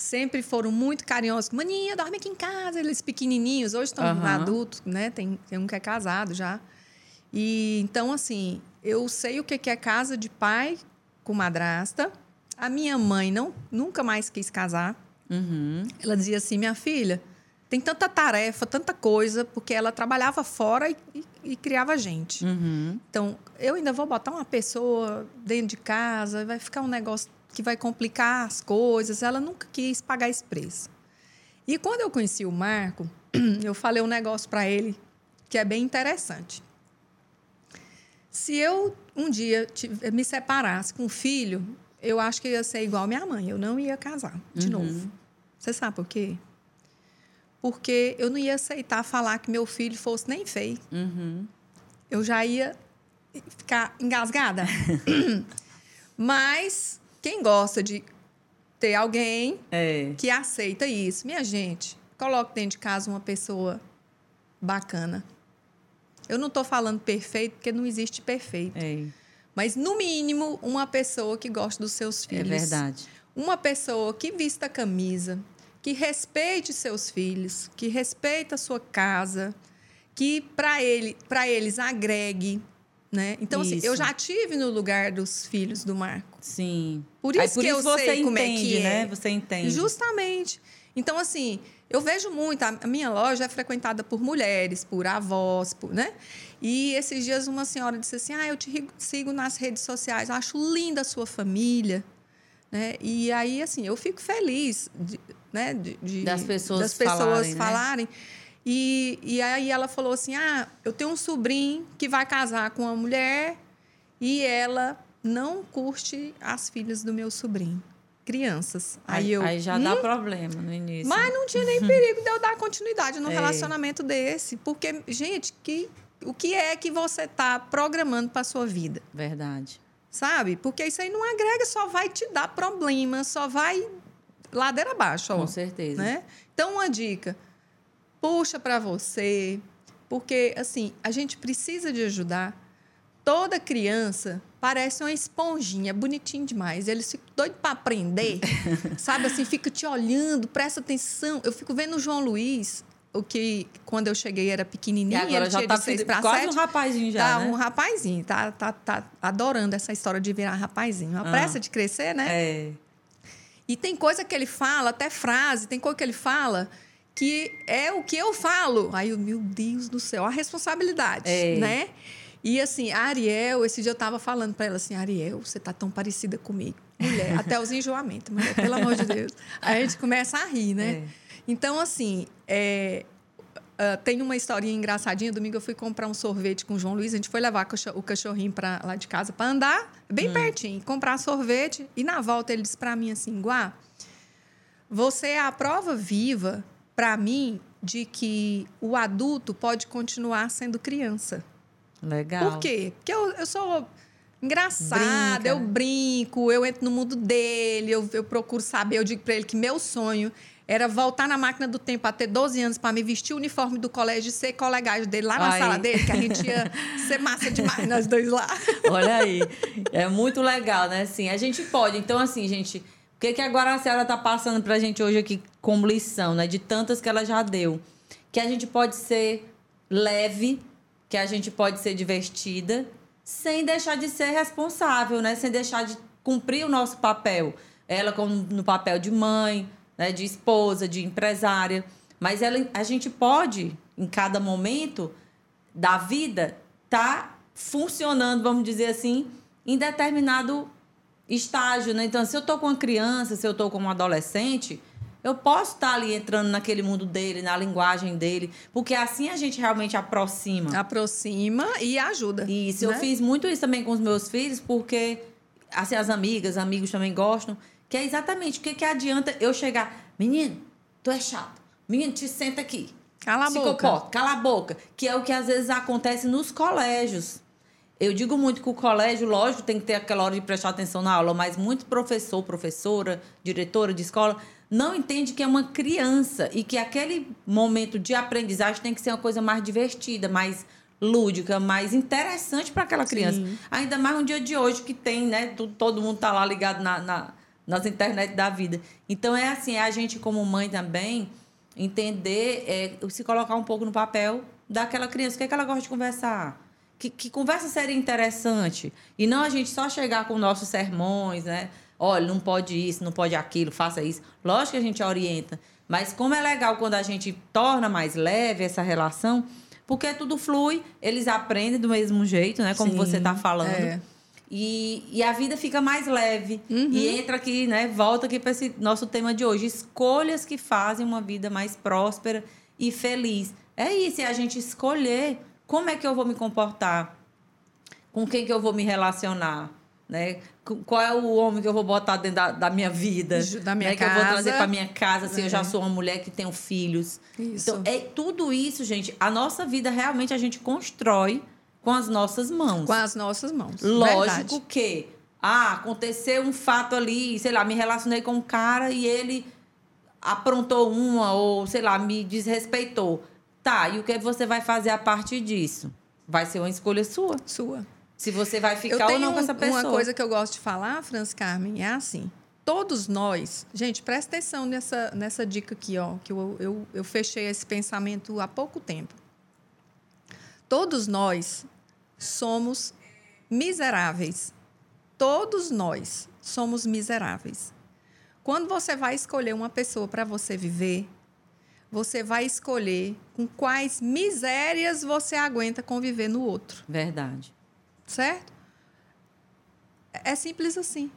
sempre foram muito carinhosos. Maninha, dorme aqui em casa, eles pequenininhos, hoje estão Aham. adultos, né? Tem, tem um que é casado já. E então assim, eu sei o que que é casa de pai com madrasta. A minha mãe não nunca mais quis casar. Uhum. Ela dizia assim: minha filha, tem tanta tarefa, tanta coisa, porque ela trabalhava fora e, e- e criava gente. Uhum. Então, eu ainda vou botar uma pessoa dentro de casa, vai ficar um negócio que vai complicar as coisas. Ela nunca quis pagar esse preço. E quando eu conheci o Marco, eu falei um negócio para ele que é bem interessante. Se eu um dia me separasse com um filho, eu acho que eu ia ser igual minha mãe. Eu não ia casar de novo. Você sabe por quê? Porque eu não ia aceitar falar que meu filho fosse nem feio. Uhum. Eu já ia ficar engasgada. Mas quem gosta de ter alguém É. que aceita isso, minha gente, coloque dentro de casa uma pessoa bacana. Eu não estou falando perfeito, porque não existe perfeito. É, Mas, no mínimo, uma pessoa que gosta dos seus é filhos. verdade. Uma pessoa que vista a camisa, que respeite seus filhos, que respeite a sua casa, que para ele, para eles agregue, né? Então assim, Isso. eu já tive no lugar dos filhos do Marco. Sim. Por Aí, isso por que isso eu você sei como é entende, que é. né? Você entende. Justamente. Então assim, eu vejo muito, a minha loja é frequentada por mulheres, por avós, por, né? E esses dias uma senhora disse assim: "Ah, eu te sigo nas redes sociais, acho linda a sua família". Né? E aí, assim, eu fico feliz de, né, de, de- Das pessoas das pessoas falarem, né? E, e aí ela falou assim: ah, eu tenho um sobrinho que vai casar com uma mulher e ela não curte as filhas do meu sobrinho, crianças. Aí, Aí, eu. aí já "Hum?" dá problema no início. Mas não tinha nem perigo de eu dar continuidade num É. relacionamento desse. Porque, gente, que o que é que você está programando para sua vida. Verdade. Sabe? Porque isso aí não agrega, só vai te dar problema, só vai ladeira abaixo. Ó, Com certeza. Né? Então, uma dica: puxa para você, porque assim, a gente precisa de ajudar. Toda criança parece uma esponjinha, bonitinho demais. Eles ficam doidos para aprender, sabe? Assim, fica te olhando, presta atenção. Eu fico vendo o João Luiz, o que quando eu cheguei era pequenininho, E agora ele já tá de seis para quase sete. um rapazinho já, tá né? um rapazinho, tá, tá, tá adorando essa história de virar rapazinho. Uma Ah. pressa de crescer, né? É. E tem coisa que ele fala, até frase, tem coisa que ele fala que é o que eu falo. Aí eu, meu Deus do céu, a responsabilidade, É. né? E assim, a Ariel, esse dia eu tava falando para ela assim, Ariel, você tá tão parecida comigo. Mulher, até os enjoamentos, mulher, pelo amor de Deus. Aí a gente começa a rir, né? É. Então, assim, é, ah, tem uma historinha engraçadinha. Domingo eu fui comprar um sorvete com o João Luiz. A gente foi levar o cachorrinho pra, lá de casa para andar, bem pertinho, comprar sorvete. E na volta ele disse para mim assim: Guá, você é a prova viva para mim de que o adulto pode continuar sendo criança. Legal. Por quê? Porque eu, eu sou engraçada, Brinca. eu brinco, eu entro no mundo dele, eu, eu procuro saber. Eu digo para ele que meu sonho era voltar na máquina do tempo a ter 12 anos para me vestir o uniforme do colégio e ser colegagem dele lá na Aí. sala dele, que a gente ia ser massa demais nós dois lá. Olha aí. É muito legal, né? Assim, a gente pode. Então, assim, gente, o que, que agora a senhora tá passando pra gente hoje aqui como lição, né? De tantas que ela já deu. Que a gente pode ser leve, que a gente pode ser divertida, sem deixar de ser responsável, né? Sem deixar de cumprir o nosso papel. Ela como no papel de mãe, né? de esposa, de empresária. Mas ela, a gente pode, em cada momento da vida, tá funcionando, vamos dizer assim, em determinado estágio, né? Então, se eu tô com uma criança, se eu tô com um adolescente, eu posso estar ali entrando naquele mundo dele, na linguagem dele, porque assim a gente realmente aproxima. Aproxima e ajuda. Isso, eu né? fiz muito isso também com os meus filhos, porque assim, as amigas, amigos também gostam, que é exatamente o que, que adianta eu chegar, menino, tu é chato, menino, te senta aqui. Cala a boca. cala a boca. Que é o que às vezes acontece nos colégios. Eu digo muito que o colégio, lógico, tem que ter aquela hora de prestar atenção na aula, mas muito professor, professora, diretora de escola não entende que é uma criança e que aquele momento de aprendizagem tem que ser uma coisa mais divertida, mais lúdica, mais interessante para aquela criança. Ainda mais no dia de hoje que tem, né? Todo mundo tá lá ligado na, na- nas internet da vida. Então é assim, é a gente como mãe também entender, é, se colocar um pouco no papel daquela criança. O que, é que ela gosta de conversar? Que, que conversa seria interessante? E não a gente só chegar com nossos sermões, né? Olha, não pode isso, não pode aquilo, faça isso. Lógico que a gente orienta. Mas como é legal quando a gente torna mais leve essa relação, porque tudo flui, eles aprendem do mesmo jeito, né? Como Sim, você está falando. é. E, e a vida fica mais leve. E entra aqui, né? Volta aqui para esse nosso tema de hoje. Escolhas que fazem uma vida mais próspera e feliz. É isso, é a gente escolher como é que eu vou me comportar, com quem que eu vou me relacionar, né? Qual é o homem que eu vou botar dentro da, da minha vida, da minha né? que eu vou trazer casa. para minha casa, se eu É. já sou uma mulher que tenho filhos. Isso. Então, é tudo isso, gente. A nossa vida realmente a gente constrói com as nossas mãos. Com as nossas mãos. Lógico Verdade. que ah, aconteceu um fato ali, sei lá, me relacionei com um cara e ele aprontou uma ou sei lá, me desrespeitou. Tá, e o que você vai fazer a partir disso? Vai ser uma escolha sua. Sua. Se você vai ficar ou não com essa pessoa. uma coisa que eu gosto de falar, Franz Carmen, é assim. Todos nós, gente, presta atenção nessa, nessa dica aqui, ó, que eu, eu, eu fechei esse pensamento há pouco tempo. Todos nós somos miseráveis. Todos nós somos miseráveis. Quando você vai escolher uma pessoa para você viver, você vai escolher com quais misérias você aguenta conviver no outro, Verdade. certo? É simples assim.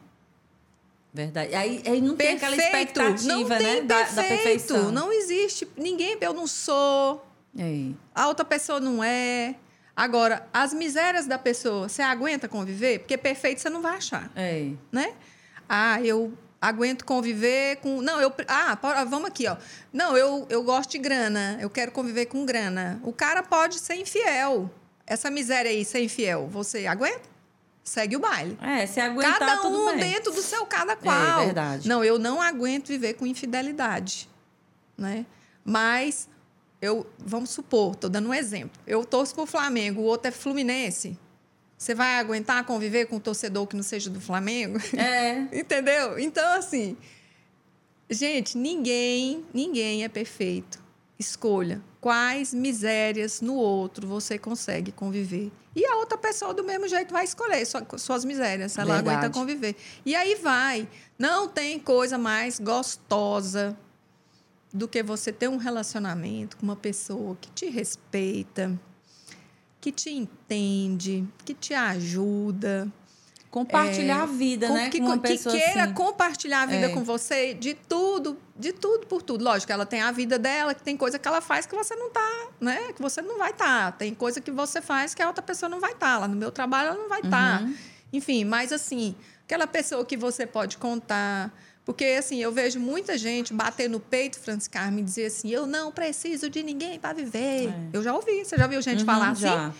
Verdade. Aí, aí não tem aquela Perfeito. expectativa, não né? tem da, perfeito. da perfeição. Não existe. Ninguém, eu não sou, É. a outra pessoa não é. Agora, as misérias da pessoa, você aguenta conviver? Porque perfeito você não vai achar, É. né? Ah, eu aguento conviver com. Não, eu. Ah, po- vamos aqui, ó. Não, eu, eu gosto de grana, eu quero conviver com grana. O cara pode ser infiel. essa miséria aí, ser infiel, você aguenta? Segue o baile. É, se aguentar cada um dentro do seu cada qual. É verdade. Não, eu não aguento viver com infidelidade, né? Mas eu, vamos supor, tô dando um exemplo. Eu torço pro Flamengo, o outro é Fluminense. Você vai aguentar conviver com um torcedor que não seja do Flamengo? É. Entendeu? Então, assim, gente, ninguém, ninguém é perfeito. Escolha quais misérias no outro você consegue conviver. E a outra pessoa, do mesmo jeito, vai escolher sua- suas misérias, se ela Verdade. aguenta conviver. E aí vai. Não tem coisa mais gostosa do que você ter um relacionamento com uma pessoa que te respeita, que te entende, que te ajuda, Compartilhar a vida, com- né? que, com que queira assim. compartilhar a vida É. com você de tudo, de tudo por tudo. Lógico, ela tem a vida dela, que tem coisa que ela faz que você não tá, né? Que você não vai estar. Tem coisa que você faz que a outra pessoa não vai estar. Lá no meu trabalho ela não vai estar. Uhum. Enfim, mas assim, aquela pessoa que você pode contar. Porque, assim, eu vejo muita gente bater no peito, Francis Carmen, e dizer assim: eu não preciso de ninguém para viver. É. Eu já ouvi. Você já viu gente Uhum, falar assim? já.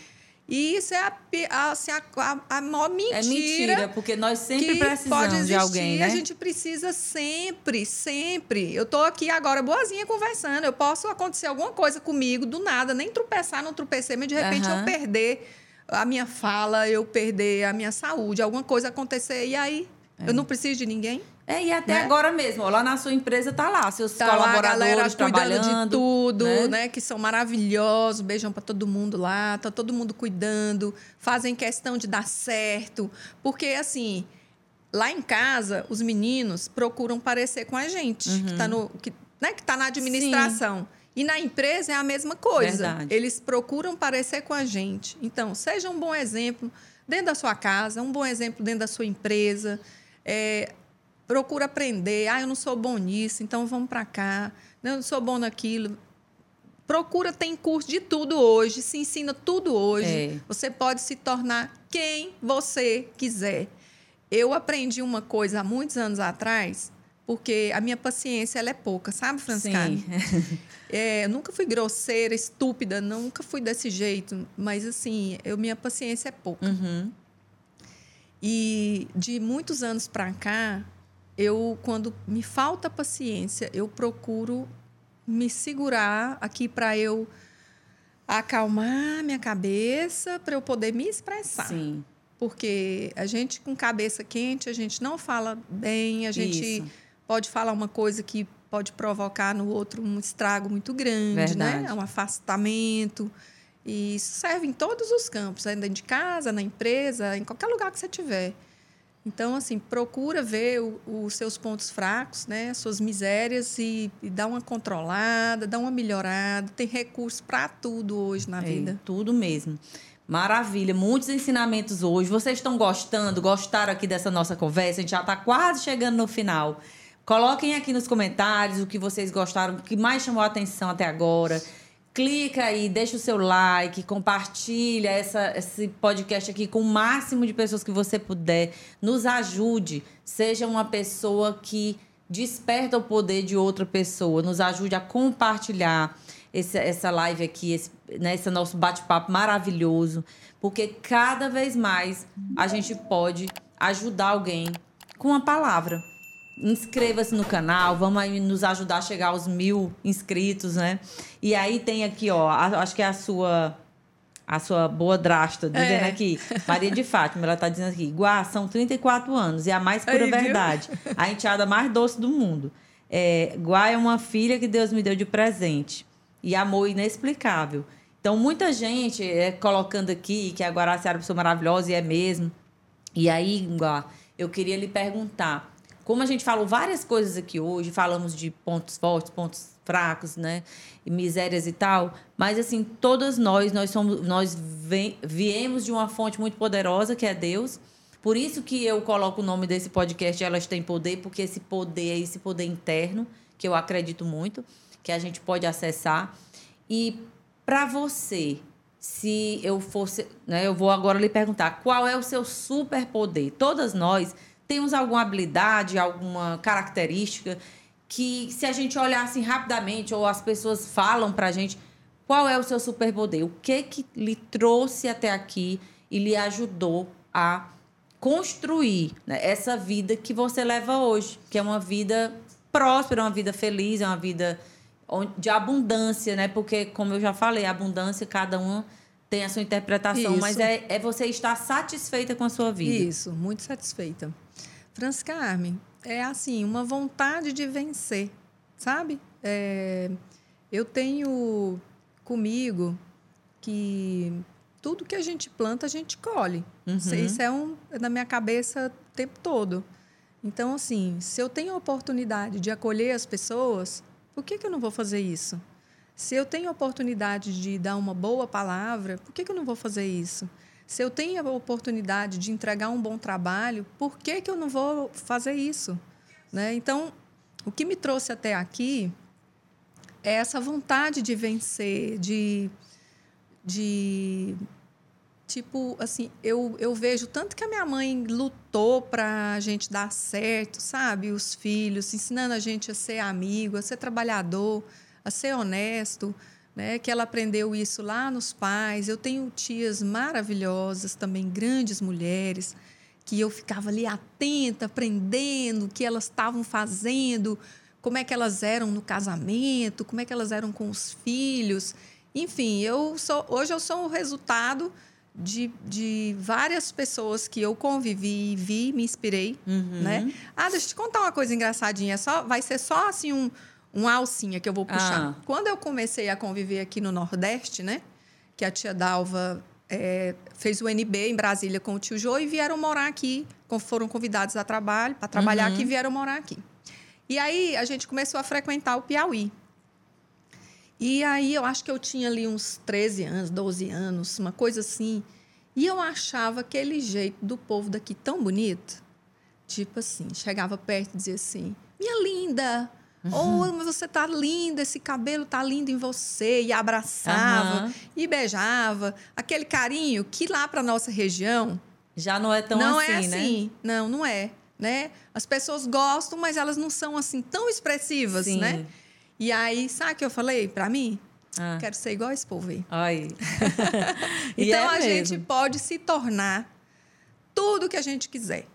E isso é a, assim, a, a, a maior mentira É mentira, porque nós sempre precisamos de alguém, né? A gente precisa sempre, sempre. Eu tô aqui agora boazinha conversando. Eu posso acontecer alguma coisa comigo do nada, nem tropeçar, não tropecei, mas de repente Aham. eu perder a minha fala, eu perder a minha saúde, alguma coisa acontecer e aí eu não preciso de ninguém. É, e até né? agora mesmo, ó, lá na sua empresa tá lá, seus Tá lá colaboradores galera cuidando trabalhando. de tudo, né? né? Que são maravilhosos. Beijão para todo mundo lá. Tá todo mundo cuidando. Fazem questão de dar certo. Porque, assim, lá em casa, os meninos procuram parecer com a gente, que, tá no, que, né? que tá na administração. E na empresa é a mesma coisa. Verdade. Eles procuram parecer com a gente. Então, seja um bom exemplo dentro da sua casa, um bom exemplo dentro da sua empresa. É, procura aprender. Ah, eu não sou bom nisso, então vamos para cá. Não, Eu não sou bom naquilo. Procura, tem curso de tudo hoje, se ensina tudo hoje. É. Você pode se tornar quem você quiser. Eu aprendi uma coisa há muitos anos atrás, porque a minha paciência ela é pouca, sabe, Franciscane? Sim. É, eu nunca fui grosseira, estúpida, nunca fui desse jeito, mas assim, eu, minha paciência é pouca. Uhum. E de muitos anos para cá, eu quando me falta paciência, eu procuro me segurar aqui para eu acalmar minha cabeça, para eu poder me expressar. Sim. Porque a gente com cabeça quente, a gente não fala bem, a gente Isso. pode falar uma coisa que pode provocar no outro um estrago muito grande, né? Verdade. Um afastamento. E isso serve em todos os campos, né? dentro de casa, na empresa, em qualquer lugar que você tiver. Então, assim, procura ver os seus pontos fracos, né? As suas misérias e, e dá uma controlada, dá uma melhorada. Tem recurso para tudo hoje na É, vida. tudo mesmo. Maravilha, muitos ensinamentos hoje. Vocês estão gostando? Gostaram aqui dessa nossa conversa? A gente já está quase chegando no final. Coloquem aqui nos comentários o que vocês gostaram, o que mais chamou a atenção até agora. Clica aí, deixa o seu like, compartilha essa, esse podcast aqui com o máximo de pessoas que você puder. Nos ajude. Seja uma pessoa que desperta o poder de outra pessoa. Nos ajude a compartilhar esse- essa live aqui, esse, né, esse nosso bate-papo maravilhoso. Porque cada vez mais a gente pode ajudar alguém com uma palavra. Inscreva-se no canal, vamos aí nos ajudar a chegar aos mil inscritos, né? E aí tem aqui, ó, a- acho que é a sua a sua boa drasta, dizendo É. aqui, Maria de Fátima, ela tá dizendo aqui, Guá, são 34 anos, e a mais pura Aí, viu? verdade, a enteada mais doce do mundo. É, Guá é uma filha que Deus me deu de presente, e amor inexplicável. Então, muita gente é colocando aqui que a Guaraciara é uma pessoa maravilhosa, e é mesmo. E aí, Guá, eu queria lhe perguntar, como a gente falou várias coisas aqui hoje, falamos de pontos fortes, pontos fracos, né? E misérias e tal, mas assim, todas nós, nós somos nós vem- viemos de uma fonte muito poderosa que é Deus. Por isso que eu coloco o nome desse podcast Elas Têm Poder, porque esse poder é esse poder interno, que eu acredito muito, que a gente pode acessar. E para você, se eu fosse, né, eu vou agora lhe perguntar, qual é o seu superpoder? Todas nós temos alguma habilidade, alguma característica que se a gente olhar assim rapidamente ou as pessoas falam pra gente, Qual é o seu superpoder? O que que lhe trouxe até aqui e lhe ajudou a construir né, essa vida que você leva hoje, que é uma vida próspera, uma vida feliz, é uma vida de abundância, né? Porque, como eu já falei, a abundância, cada um tem a sua interpretação, Isso. mas é, é você estar satisfeita com a sua vida. Isso, muito satisfeita. Franz Carmen, é assim, uma vontade de vencer, sabe? É, eu tenho comigo que tudo que a gente planta, a gente colhe. Uhum. Isso é um, é na minha cabeça o tempo todo. Então, assim, se eu tenho a oportunidade de acolher as pessoas, por que, que eu não vou fazer isso? Se eu tenho a oportunidade de dar uma boa palavra, por que, que eu não vou fazer isso? Se eu tenho a oportunidade de entregar um bom trabalho, por que, que eu não vou fazer isso? Né? Então, o que me trouxe até aqui é essa vontade de vencer, de. de tipo, assim, eu, eu vejo tanto que a minha mãe lutou para a gente dar certo, sabe? Os filhos, ensinando a gente a ser amigo, a ser trabalhador, a ser honesto né? Que ela aprendeu isso lá nos pais. Eu tenho tias maravilhosas, também grandes mulheres, que eu ficava ali atenta, aprendendo o que elas estavam fazendo, como é que elas eram no casamento, como é que elas eram com os filhos. Enfim, eu sou, hoje eu sou o resultado de, de várias pessoas que eu convivi, vi, me inspirei, Uhum. né? Ah, deixa eu te contar uma coisa engraçadinha. Só, vai ser só assim um, uma alcinha que eu vou puxar. Ah. Quando eu comecei a conviver aqui no Nordeste, né? Que a tia Dalva é, fez o NB em Brasília com o tio Jô e vieram morar aqui. Foram convidados a trabalho, para trabalhar Uhum. aqui, vieram morar aqui. E aí a gente começou a frequentar o Piauí. E aí eu acho que eu tinha ali uns 13 anos, 12 anos, uma coisa assim. E eu achava aquele jeito do povo daqui tão bonito. Tipo assim, chegava perto e dizia assim: Minha linda! Oh, mas você tá linda, esse cabelo tá lindo em você. E abraçava Aham. e beijava. Aquele carinho que lá para nossa região Já não é tão não assim, é né? assim. Não, não é. Né? As pessoas gostam, mas elas não são assim tão expressivas, Sim. né? E aí, sabe o que eu falei para mim? Ah. Quero ser igual esse povo aí. Aí. Então é a gente mesmo. pode se tornar tudo que a gente quiser.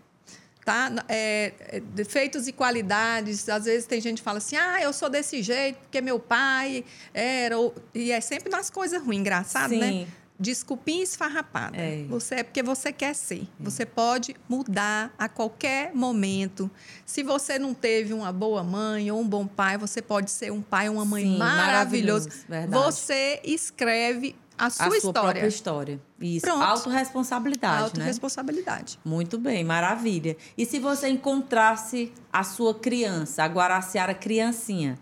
Tá? É, é, defeitos e qualidades. Às vezes tem gente que fala assim: ah, eu sou desse jeito porque meu pai era. E é sempre nas coisas ruins, engraçado, né? Sim. Desculpinha esfarrapada. É. Você é porque você quer ser. Você pode mudar a qualquer momento. Se você não teve uma boa mãe ou um bom pai, você pode ser um pai ou uma mãe Sim, maravilhoso. maravilhoso, verdade. Você escreve a sua, a sua história. própria história. Isso. Pronto. Autoresponsabilidade, né? Autoresponsabilidade. Muito bem, maravilha. E se você encontrasse a sua criança, a Guaraciara criancinha?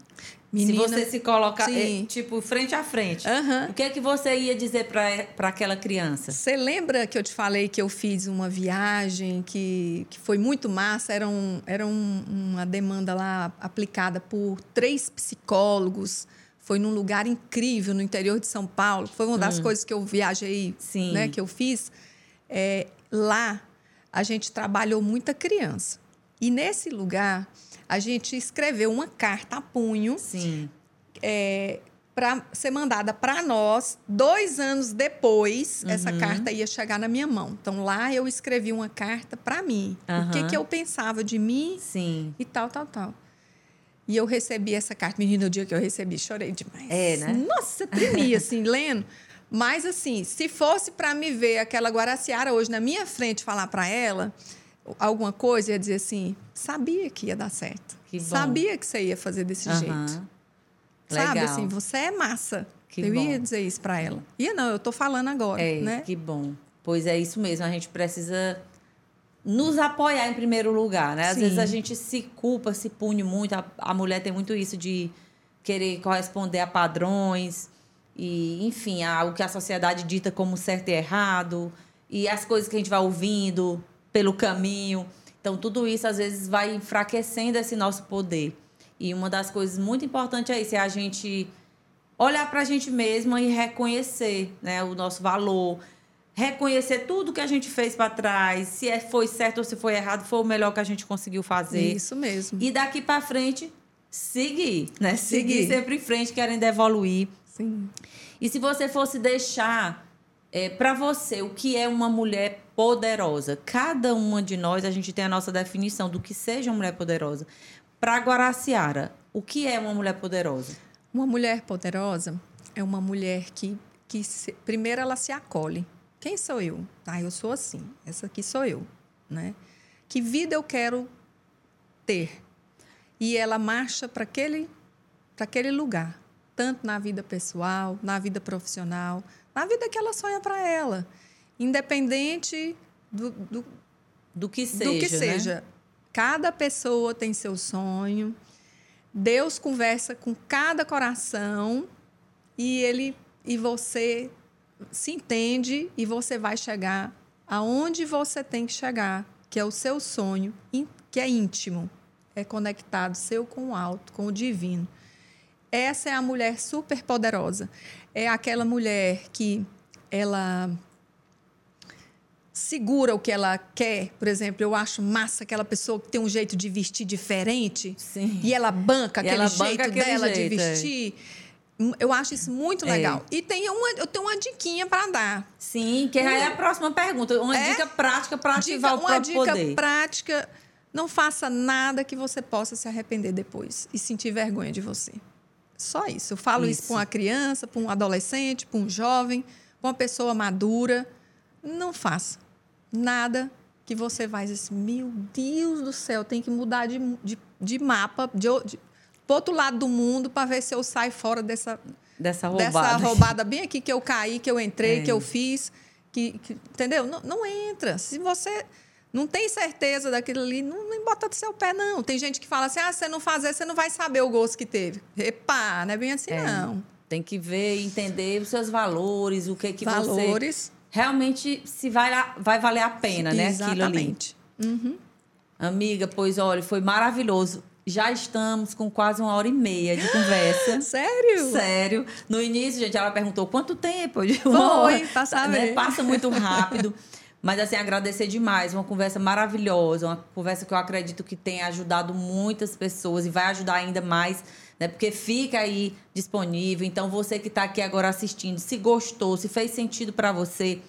Menina, se você se coloca, sim. eh, tipo, frente a frente, Aham. o que é que você ia dizer para aquela criança? Você lembra que eu te falei que eu fiz uma viagem que, que foi muito massa? Era, um, era um- uma demanda lá aplicada por três psicólogos. Foi num lugar incrível no interior de São Paulo. Foi uma das coisas que eu viajei, Hum. Sim. né, que eu fiz. É, lá a gente trabalhou muita criança. E nesse lugar a gente escreveu uma carta a punho Sim. é, para ser mandada para nós. Dois anos depois, essa Uhum. carta ia chegar na minha mão. Então lá eu escrevi uma carta para mim. O que, que eu pensava de mim Sim. e tal, tal, tal. E eu recebi essa carta. Menina, o dia que eu recebi, chorei demais. É, né? Nossa, tremia assim, lendo. Mas, assim, se fosse para me ver aquela Guaraciara hoje na minha frente falar para ela alguma coisa, ia dizer assim: sabia que ia dar certo. Que bom. Sabia que você ia fazer desse jeito. Sabe, Legal. assim, você é massa. Que eu bom. ia dizer isso para ela. Ia não, eu tô falando agora, É, né? que bom. Pois é isso mesmo, a gente precisa nos apoiar em primeiro lugar, né? Às Sim. vezes a gente se culpa, se pune muito. A, a mulher tem muito isso de querer corresponder a padrões e, enfim, a, o que a sociedade dita como certo e errado e as coisas que a gente vai ouvindo pelo caminho. Então, tudo isso às vezes vai enfraquecendo esse nosso poder. E uma das coisas muito importantes é isso, é a gente olhar para a gente mesma e reconhecer né, o nosso valor, reconhecer tudo que a gente fez para trás, se é, foi certo ou se foi errado, foi o melhor que a gente conseguiu fazer. Isso mesmo. E daqui para frente, seguir, né? Seguir. Seguir. sempre em frente, querendo evoluir. Sim. E se você fosse deixar é, para você o que é uma mulher poderosa, cada uma de nós a gente tem a nossa definição do que seja uma mulher poderosa. Para Guaraciara, o que é uma mulher poderosa? Uma mulher poderosa é uma mulher que, que se, primeiro ela se acolhe. Quem sou eu? Ah, eu sou assim. Essa aqui sou eu, né? Que vida eu quero ter? E ela marcha para aquele, aquele lugar, tanto na vida pessoal, na vida profissional, na vida que ela sonha para ela, independente do, do, do que seja. Do que né? seja. Cada pessoa tem seu sonho. Deus conversa com cada coração e ele e você se entende e você vai chegar aonde você tem que chegar, que é o seu sonho, que é íntimo, é conectado seu com o alto, com o divino. Essa é a mulher super poderosa. É aquela mulher que ela segura o que ela quer. Por exemplo, eu acho massa aquela pessoa que tem um jeito de vestir diferente Sim. e ela banca e aquele ela jeito banca aquele dela jeito, de é. Eu acho isso muito É. legal. E tem uma, eu tenho uma diquinha para dar. Sim, que aí é a próxima pergunta. Uma É? dica prática para ativar Dica- o uma próprio dica poder. prática: não faça nada que você possa se arrepender depois e sentir vergonha de você. Só isso. Eu falo isso, Isso. para uma criança, para um adolescente, para um jovem, para uma pessoa madura. Não faça nada que você vai dizer assim, meu Deus do céu, tem que mudar de, de, de mapa, de, de, pro outro lado do mundo para ver se eu saio fora dessa, Dessa roubada. dessa roubada bem aqui que eu caí, que eu entrei, É. que eu fiz, que, que- entendeu? Não, não entra. Se você não tem certeza daquilo ali, não, não bota do seu pé, não. Tem gente que fala assim, ah, você não fazer, você não vai saber o gosto que teve. Epá, não é bem assim, É. não. Tem que ver, entender os seus valores, o que que você Valores. realmente se vai, vai valer a pena, né? Aquilo ali. Exatamente. Amiga, pois olha, foi maravilhoso. Já estamos com quase uma hora e meia de conversa. Sério? Sério. No início, gente, ela perguntou quanto tempo? De Foi, uma hora. pra saber. Né? Passa muito rápido. Mas, assim, agradecer demais. Uma conversa maravilhosa. Uma conversa que eu acredito que tem ajudado muitas pessoas e vai ajudar ainda mais, né? Porque fica aí disponível. Então, você que está aqui agora assistindo, se gostou, se fez sentido para você,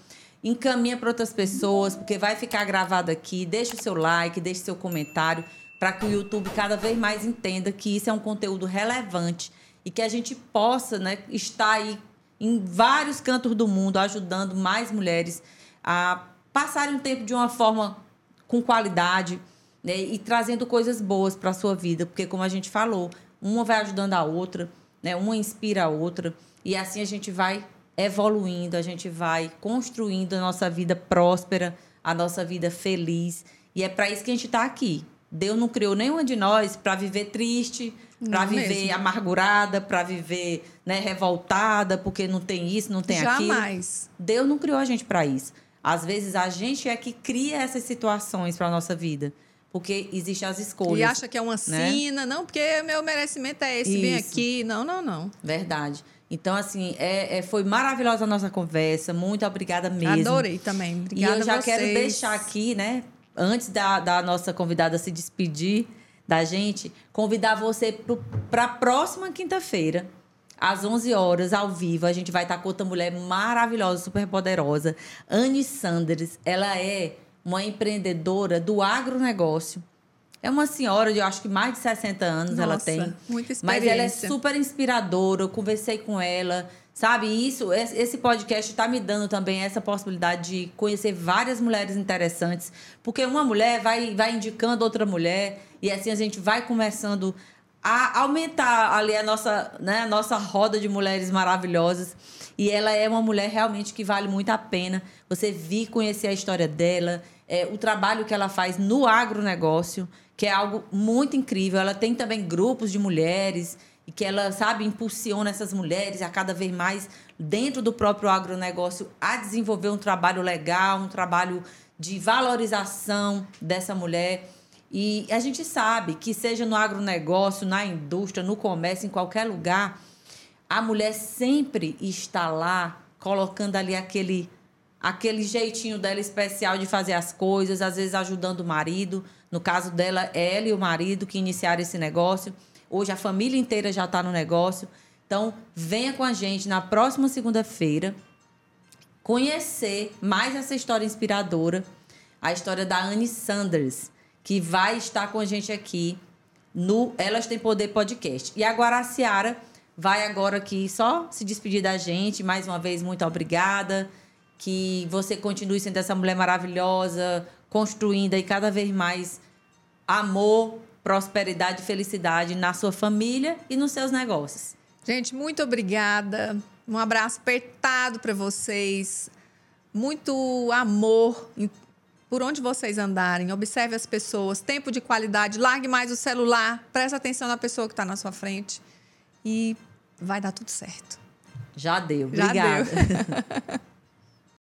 encaminha para outras pessoas, porque vai ficar gravado aqui. Deixa o seu like, deixa o seu comentário, para que o YouTube cada vez mais entenda que isso é um conteúdo relevante e que a gente possa né, estar aí em vários cantos do mundo ajudando mais mulheres a passarem um tempo de uma forma com qualidade né, e trazendo coisas boas para a sua vida, porque como a gente falou, uma vai ajudando a outra, né, uma inspira a outra. E assim a gente vai evoluindo, a gente vai construindo a nossa vida próspera, a nossa vida feliz. E é para isso que a gente está aqui. Deus não criou nenhuma de nós para viver triste, para viver mesmo. amargurada, para viver né, revoltada, porque não tem isso, não tem aquilo. Jamais. Deus não criou a gente para isso. Às vezes a gente é que cria essas situações para nossa vida, porque existem as escolhas. E acha que é uma né? sina. Não, porque meu merecimento é esse, vem Isso. aqui. Não, não, não. Verdade. Então, assim, é, é- foi maravilhosa a nossa conversa. Muito obrigada mesmo. Adorei também. Obrigada e eu já quero deixar aqui, né? Antes da, da nossa convidada se despedir da gente, convidar você para a próxima quinta-feira, às 11 horas, ao vivo. A gente vai estar com outra mulher maravilhosa, super poderosa, Anne Sanders. Ela é uma empreendedora do agronegócio. É uma senhora de, eu acho que mais de 60 anos ela Nossa, tem. muita Mas ela é experiência. super inspiradora. Eu conversei com ela. Sabe, isso, esse podcast está me dando também essa possibilidade de conhecer várias mulheres interessantes. Porque uma mulher vai, vai indicando outra mulher. E assim a gente vai começando a aumentar ali a nossa, né, a nossa roda de mulheres maravilhosas. E ela é uma mulher realmente que vale muito a pena você vir conhecer a história dela, é, o trabalho que ela faz no agronegócio, que é algo muito incrível. Ela tem também grupos de mulheres e que ela, sabe, impulsiona essas mulheres a cada vez mais dentro do próprio agronegócio a desenvolver um trabalho legal, um trabalho de valorização dessa mulher. E a gente sabe que seja no agronegócio, na indústria, no comércio, em qualquer lugar, a mulher sempre está lá colocando ali aquele aquele jeitinho dela especial de fazer as coisas, às vezes ajudando o marido. No caso dela, ela e o marido que iniciaram esse negócio. Hoje a família inteira já está no negócio. Então, venha com a gente na próxima segunda-feira conhecer mais essa história inspiradora, a história da Anne Sanders, que vai estar com a gente aqui no Elas Têm Poder podcast. E agora a Ciara vai agora aqui só se despedir da gente. Mais uma vez, muito obrigada. Que você continue sendo essa mulher maravilhosa, construindo aí cada vez mais amor, prosperidade e felicidade na sua família e nos seus negócios. Gente, muito obrigada. Um abraço apertado para vocês. Muito amor por onde vocês andarem. Observe as pessoas. Tempo de qualidade. Largue mais o celular. Preste atenção na pessoa que está na sua frente. E vai dar tudo certo. Já deu. Obrigada. Já deu.